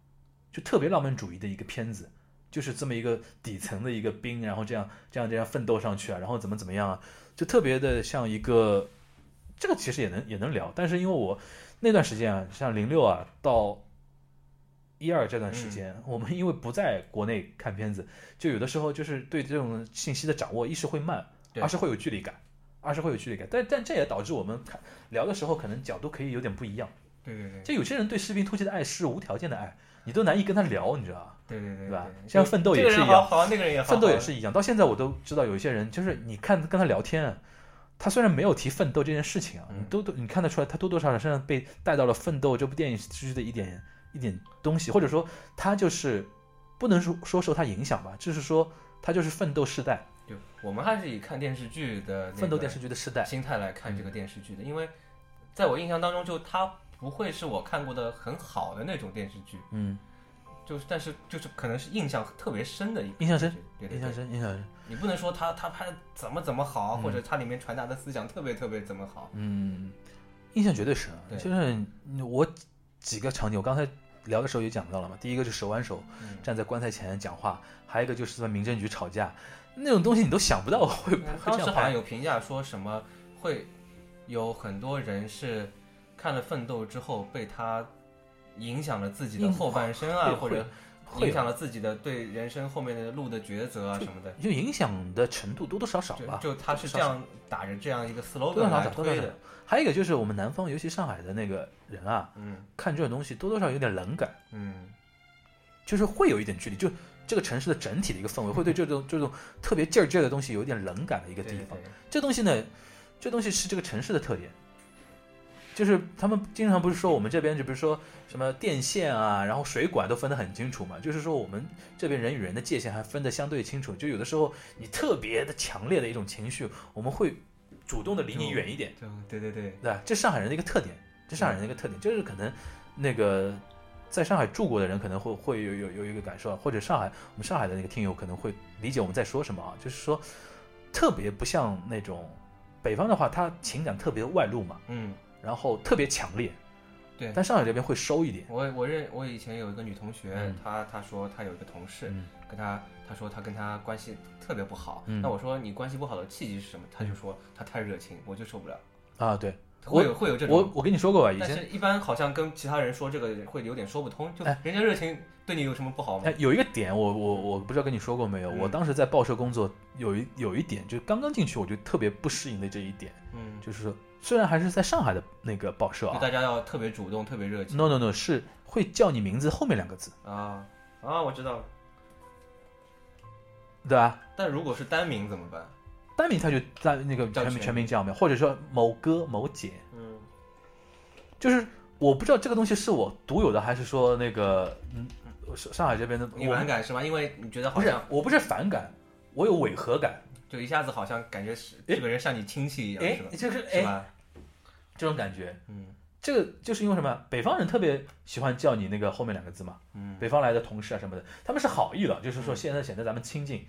Speaker 2: 就特别浪漫主义的一个片子，就是这么一个底层的一个兵，然后这样这样这样奋斗上去啊，然后怎么怎么样啊，就特别的像一个，这个其实也能也能聊，但是因为我那段时间啊，像零六啊到一二这段时间，我们因为不在国内看片子，就有的时候就是对这种信息的掌握，一是会慢，二是会有距离感。二是会有距离感，但但这也导致我们看聊的时候，可能角度可以有点不一样。
Speaker 3: 对对对
Speaker 2: 就有些人对士兵突击的爱是无条件的爱，你都难以跟他聊，你知道吧？
Speaker 3: 对对对
Speaker 2: 对吧像奋斗也是一样
Speaker 3: 好好，那个人也好，
Speaker 2: 奋斗也是一样，到现在我都知道有一些人，就是你看跟他聊天，他虽然没有提奋斗这件事情啊，
Speaker 3: 嗯
Speaker 2: 你都都你看得出来，他多多少少身上被带到了奋斗这部电影剧的一点一点东西，或者说他就是不能说说受他影响吧，就是说他就是奋斗世代，
Speaker 3: 就我们还是以看电视剧的
Speaker 2: 奋斗电视剧的世代。
Speaker 3: 心态来看这个电视剧的，因为在我印象当中，就它不会是我看过的很好的那种电视剧，
Speaker 2: 嗯，
Speaker 3: 就是但是就是可能是印象特别深的一个
Speaker 2: 印象深，
Speaker 3: 对对对。
Speaker 2: 印象深，印象深。
Speaker 3: 你不能说他他拍的怎么怎么好，
Speaker 2: 嗯。
Speaker 3: 或者他里面传达的思想特别特别怎么好。
Speaker 2: 嗯，印象绝对深啊。
Speaker 3: 对。
Speaker 2: 就是我几个场景，我刚才聊的时候也讲到了嘛。第一个是手挽手
Speaker 3: 嗯，
Speaker 2: 站在棺材前讲话，还有一个就是在民政局吵架，那种东西你都想不到会会这
Speaker 3: 当时好像。有评价说什么会有很多人是看了《奋斗》之后被他影响了自己的后半生啊，或者
Speaker 2: 会
Speaker 3: 影响了自己的对人生后面的路的抉择啊什么的。
Speaker 2: 就影响的程度多多少少吧。
Speaker 3: 就就他是这样打着这样一个 slogan 来推的，
Speaker 2: 还有一个就是我们南方，尤其上海的那个人啊，
Speaker 3: 嗯
Speaker 2: 看这种东西多多少少有点冷感，
Speaker 3: 嗯，
Speaker 2: 就是会有一点距离，就这个城市的整体的一个氛围，会对这种这种特别劲儿劲儿的东西有一点冷感的一个地方。这东西呢，这东西是这个城市的特点，就是他们经常不是说我们这边就比如说什么电线啊，然后水管都分得很清楚嘛，就是说我们这边人与人的界限还分得相对清楚，就有的时候你特别的强烈的一种情绪，我们会主动的离你远一点，
Speaker 3: 对对对，
Speaker 2: 对吧？这上海人的一个特点，这上海人的一个特点，就是可能那个。在上海住过的人可能会会有有有一个感受啊，或者上海我们上海的那个听友可能会理解我们在说什么啊，就是说特别不像那种北方的话，他情感特别外露嘛，
Speaker 3: 嗯，
Speaker 2: 然后特别强烈，
Speaker 3: 对。
Speaker 2: 但上海这边会收一点，
Speaker 3: 我我认我以前有一个女同学，
Speaker 2: 嗯
Speaker 3: 她她说她有一个同事，
Speaker 2: 嗯
Speaker 3: 跟她她说她跟她关系特别不好。
Speaker 2: 嗯
Speaker 3: 那我说你关系不好的契机是什么？她就说她太热情，我就受不了。
Speaker 2: 啊，对
Speaker 3: 会有会有这种，
Speaker 2: 我我跟你说过吧，以前
Speaker 3: 一般好像跟其他人说这个会有点说不通，就
Speaker 2: 哎
Speaker 3: 人家热情对你有什么不好吗
Speaker 2: 哎？有一个点我我我不知道跟你说过没有，
Speaker 3: 嗯
Speaker 2: 我当时在报社工作有一有一点就刚刚进去我就特别不适应的这一点，
Speaker 3: 嗯，
Speaker 2: 就是说虽然还是在上海的那个报社啊
Speaker 3: 就大家要特别主动，特别热情
Speaker 2: ，no no no 是会叫你名字后面两个字，
Speaker 3: 啊啊，我知道了。
Speaker 2: 对啊？
Speaker 3: 但如果是单名怎么办？
Speaker 2: 单名他就在那个全名
Speaker 3: 全
Speaker 2: 全名叫没有，或者说某哥某姐，
Speaker 3: 嗯，
Speaker 2: 就是我不知道这个东西是我独有的，还是说那个嗯上上海这边的
Speaker 3: 你
Speaker 2: 我
Speaker 3: 反感是吗？因为你觉得好
Speaker 2: 不是
Speaker 3: 像
Speaker 2: 我不是反感，我有违和感，
Speaker 3: 就一下子好像感觉是
Speaker 2: 哎
Speaker 3: 这个人像你亲戚一样，
Speaker 2: 哎
Speaker 3: 是吧？
Speaker 2: 就是哎
Speaker 3: 是吧？
Speaker 2: 这种感觉。
Speaker 3: 嗯
Speaker 2: 这个就是因为什么？北方人特别喜欢叫你那个后面两个字嘛，
Speaker 3: 嗯，
Speaker 2: 北方来的同事啊什么的，他们是好意了，就是说
Speaker 3: 嗯
Speaker 2: 现在显得咱们亲近，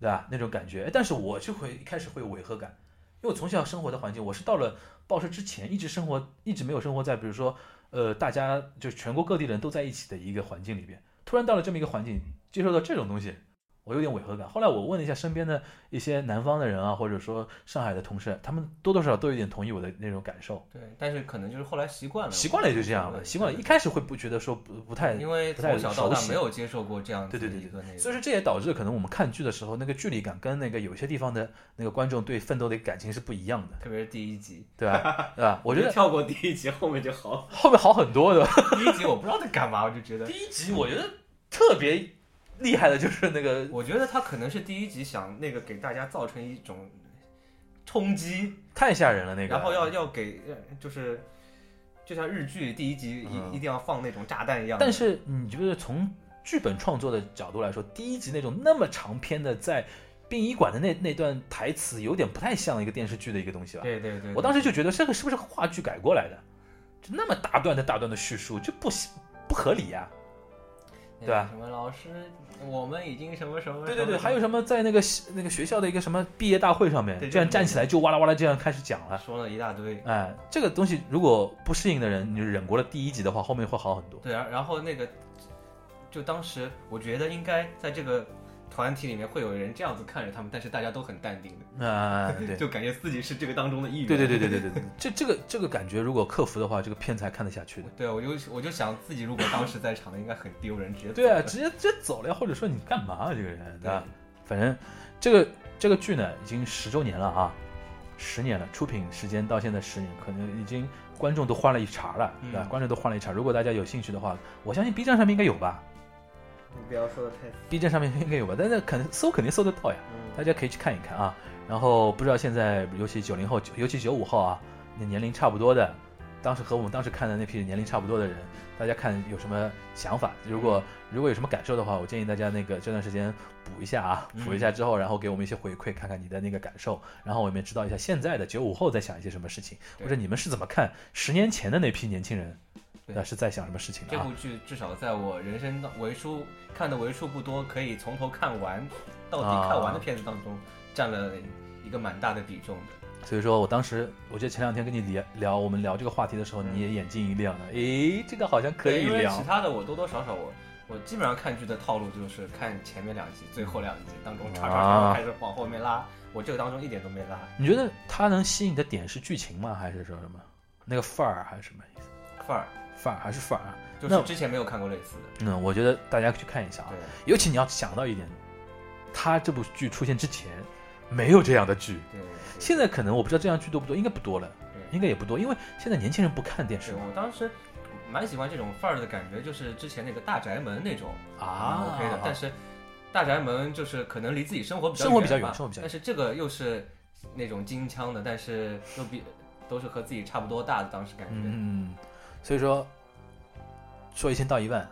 Speaker 2: 对吧？那种感觉。但是我就会一开始会有违和感，因为我从小生活的环境，我是到了报社之前一直生活，一直没有生活在比如说呃大家就全国各地人都在一起的一个环境里边，突然到了这么一个环境，接受到这种东西。我有点违和感。后来我问了一下身边的一些南方的人啊，或者说上海的同事，他们多多少少都有点同意我的那种感受。
Speaker 3: 对，但是可能就是后来习惯了，
Speaker 2: 习惯了也就这样了，习惯了。一开始会不觉得说不不太，
Speaker 3: 因为从小到大没有接受过这样子
Speaker 2: 对对对
Speaker 3: 的一个那个，
Speaker 2: 所以说这也导致可能我们看剧的时候那个距离感跟那个有些地方的那个观众对奋斗的感情是不一样的，
Speaker 3: 特别是第一集，
Speaker 2: 对吧？对吧？我觉得
Speaker 3: 跳过第一集，后面就好。
Speaker 2: 后面好很多的。
Speaker 3: 第一集我不知道在干嘛，我就觉得
Speaker 2: 第，一集我觉得特别厉害的就是那个
Speaker 3: 我觉得他可能是第一集想那个给大家造成一种冲击，
Speaker 2: 太吓人了那个，
Speaker 3: 然后要要给呃就是。就像日剧第一集一、
Speaker 2: 嗯
Speaker 3: 一定要放那种炸弹一样，
Speaker 2: 但是你觉得从剧本创作的角度来说，第一集那种那么长篇的在殡仪馆的那那段台词，有点不太像一个电视剧的一个东西吧？
Speaker 3: 对对对，
Speaker 2: 我当时就觉得这个是不是话剧改过来的？就那么大段的大段的叙述，就不不合理呀、对吧
Speaker 3: 什么老师，我们已经什么什么，
Speaker 2: 对对对，还有什么在那个那个学校的一个什么毕业大会上面，这样站起来就哇啦哇啦这样开始讲了。
Speaker 3: 说了一大堆，
Speaker 2: 哎，这个东西如果不适应的人，你忍过了第一集的话，后面会好很多。
Speaker 3: 对，啊然后那个，就当时我觉得应该在这个团体里面会有人这样子看着他们，但是大家都很淡定的，
Speaker 2: 啊、对。
Speaker 3: 就感觉自己是这个当中的一员。
Speaker 2: 对对对对对对对，这这个这个感觉，如果克服的话，这个片才看得下去的。
Speaker 3: 对，我就我就想自己如果当时在场的，应该很丢人，直接
Speaker 2: 对啊，直接直接走了呀，或者说你干嘛啊，这个人，对吧？反正这个这个剧呢，已经十周年了啊，十年了，出品时间到现在十年，可能已经观众都换了一茬了，对吧？
Speaker 3: 嗯
Speaker 2: 观众都换了一茬。如果大家有兴趣的话，我相信 B 站上面应该有吧
Speaker 3: 你不要说的太
Speaker 2: ，，B 站上面应该有吧，但是肯搜肯定搜得到呀，大
Speaker 3: 嗯，
Speaker 2: 家可以去看一看啊。然后不知道现在，尤其九零后，尤其九五后啊，那年龄差不多的，当时和我们当时看的那批年龄差不多的人，大家看有什么想法？如果如果有什么感受的话，我建议大家那个这段时间补一下啊，
Speaker 3: 嗯
Speaker 2: 补一下之后，然后给我们一些回馈，看看你的那个感受，然后我们也知道一下现在的九五后在想一些什么事情，或者你们是怎么看十年前的那批年轻人，对吧？是在想什么事情呢啊
Speaker 3: 这部？剧至少在我人生当为数看的为数不多可以从头看完到底看完的片子当中，占了一个蛮大的比重的。
Speaker 2: 所以说我当时，我记得前两天跟你聊聊我们聊这个话题的时候，你也眼睛一亮了，诶，这个好像可以聊
Speaker 3: 因为其。他的我多多少少我我基本上看剧的套路就是看前面两集，最后两集当中叉叉
Speaker 2: 啊
Speaker 3: 叉开始往后面拉，我这个当中一点都没拉。
Speaker 2: 你觉得它能吸引的点是剧情吗？还是说什么那个范儿，还是什么意思？
Speaker 3: 范儿
Speaker 2: 范儿还是范儿啊？
Speaker 3: 就是之前没有看过类似的，
Speaker 2: 嗯，我觉得大家去看一下啊。
Speaker 3: 对
Speaker 2: 尤其你要想到一点，他这部剧出现之前没有这样的剧，
Speaker 3: 对对。
Speaker 2: 现在可能我不知道这样剧多不多，应该不多了，
Speaker 3: 对
Speaker 2: 应该也不多，因为现在年轻人不看电视
Speaker 3: 我当时蛮喜欢这种范儿的感觉，就是之前那个大宅门那种
Speaker 2: 啊
Speaker 3: 蛮 OK 的，但是大宅门就是可能离自己生活比较
Speaker 2: 生活比较
Speaker 3: 远吧
Speaker 2: 远生活比较远
Speaker 3: 但是这个又是那种金枪的，但是又比都是和自己差不多大的，当时感觉。
Speaker 2: 嗯，所以说说一千道一万，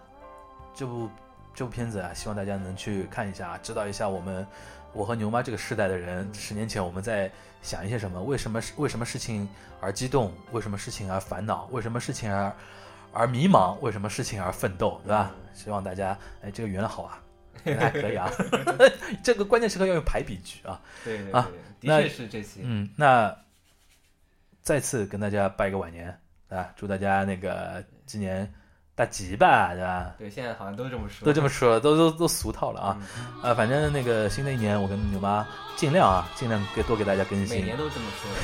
Speaker 2: 这部这部片子啊，希望大家能去看一下，知道一下我们我和牛妈这个世代的人，十年前我们在想一些什么，为什么为什么事情而激动，为什么事情而烦恼，为什么事情而而迷茫，为什么事情而奋斗，对吧？希望大家哎，这个圆的好啊。还 可以啊，这个关键时刻要用排比句啊。
Speaker 3: 对对
Speaker 2: 啊
Speaker 3: 的确是这些。
Speaker 2: 嗯，那再次跟大家拜个晚年啊，祝大家那个今年大吉吧，对吧？
Speaker 3: 对，现在好像都这么说，
Speaker 2: 都这么说了，都都都俗套了啊。
Speaker 3: 嗯
Speaker 2: 啊，反正那个新的一年，我跟牛妈尽量啊，尽量给多给大家更新。
Speaker 3: 每年都这么说的。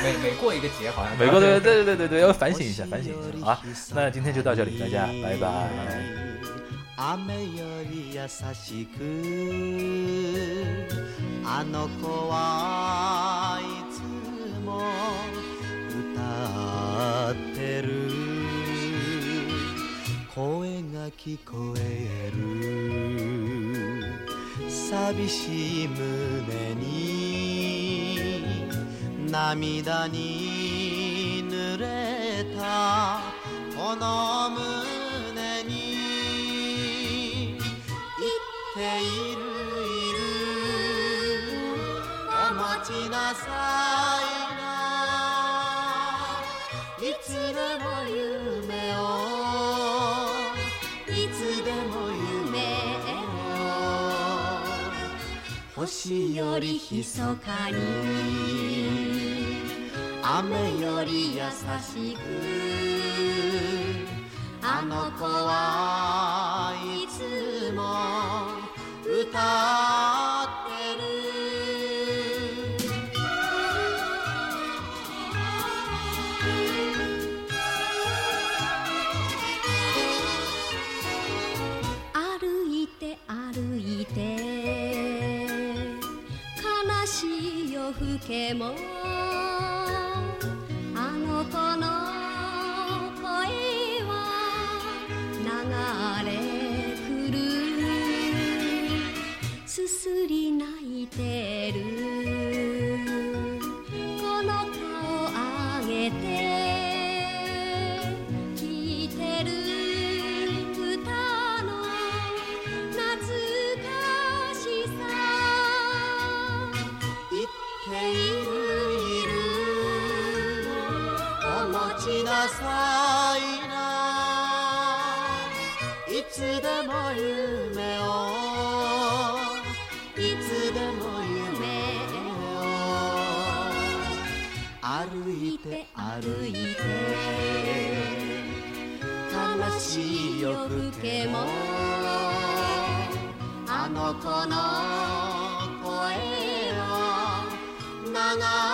Speaker 3: 每每每过一个节，好像
Speaker 2: 每个对对对对对，要反省一下，反省一下啊。那今天就到这里，大家拜拜。
Speaker 5: 雨より優しくあの子はいつも 歌ってる。声が聞こえる。寂しい胸に涙に濡れたこの胸に言っているいる。お待ちなさい。星より密かに雨より優しくあの子はいつも歌う。更でも夢をいつでも夢を歩いて歩いて悲しい夜更けもあの子の声は流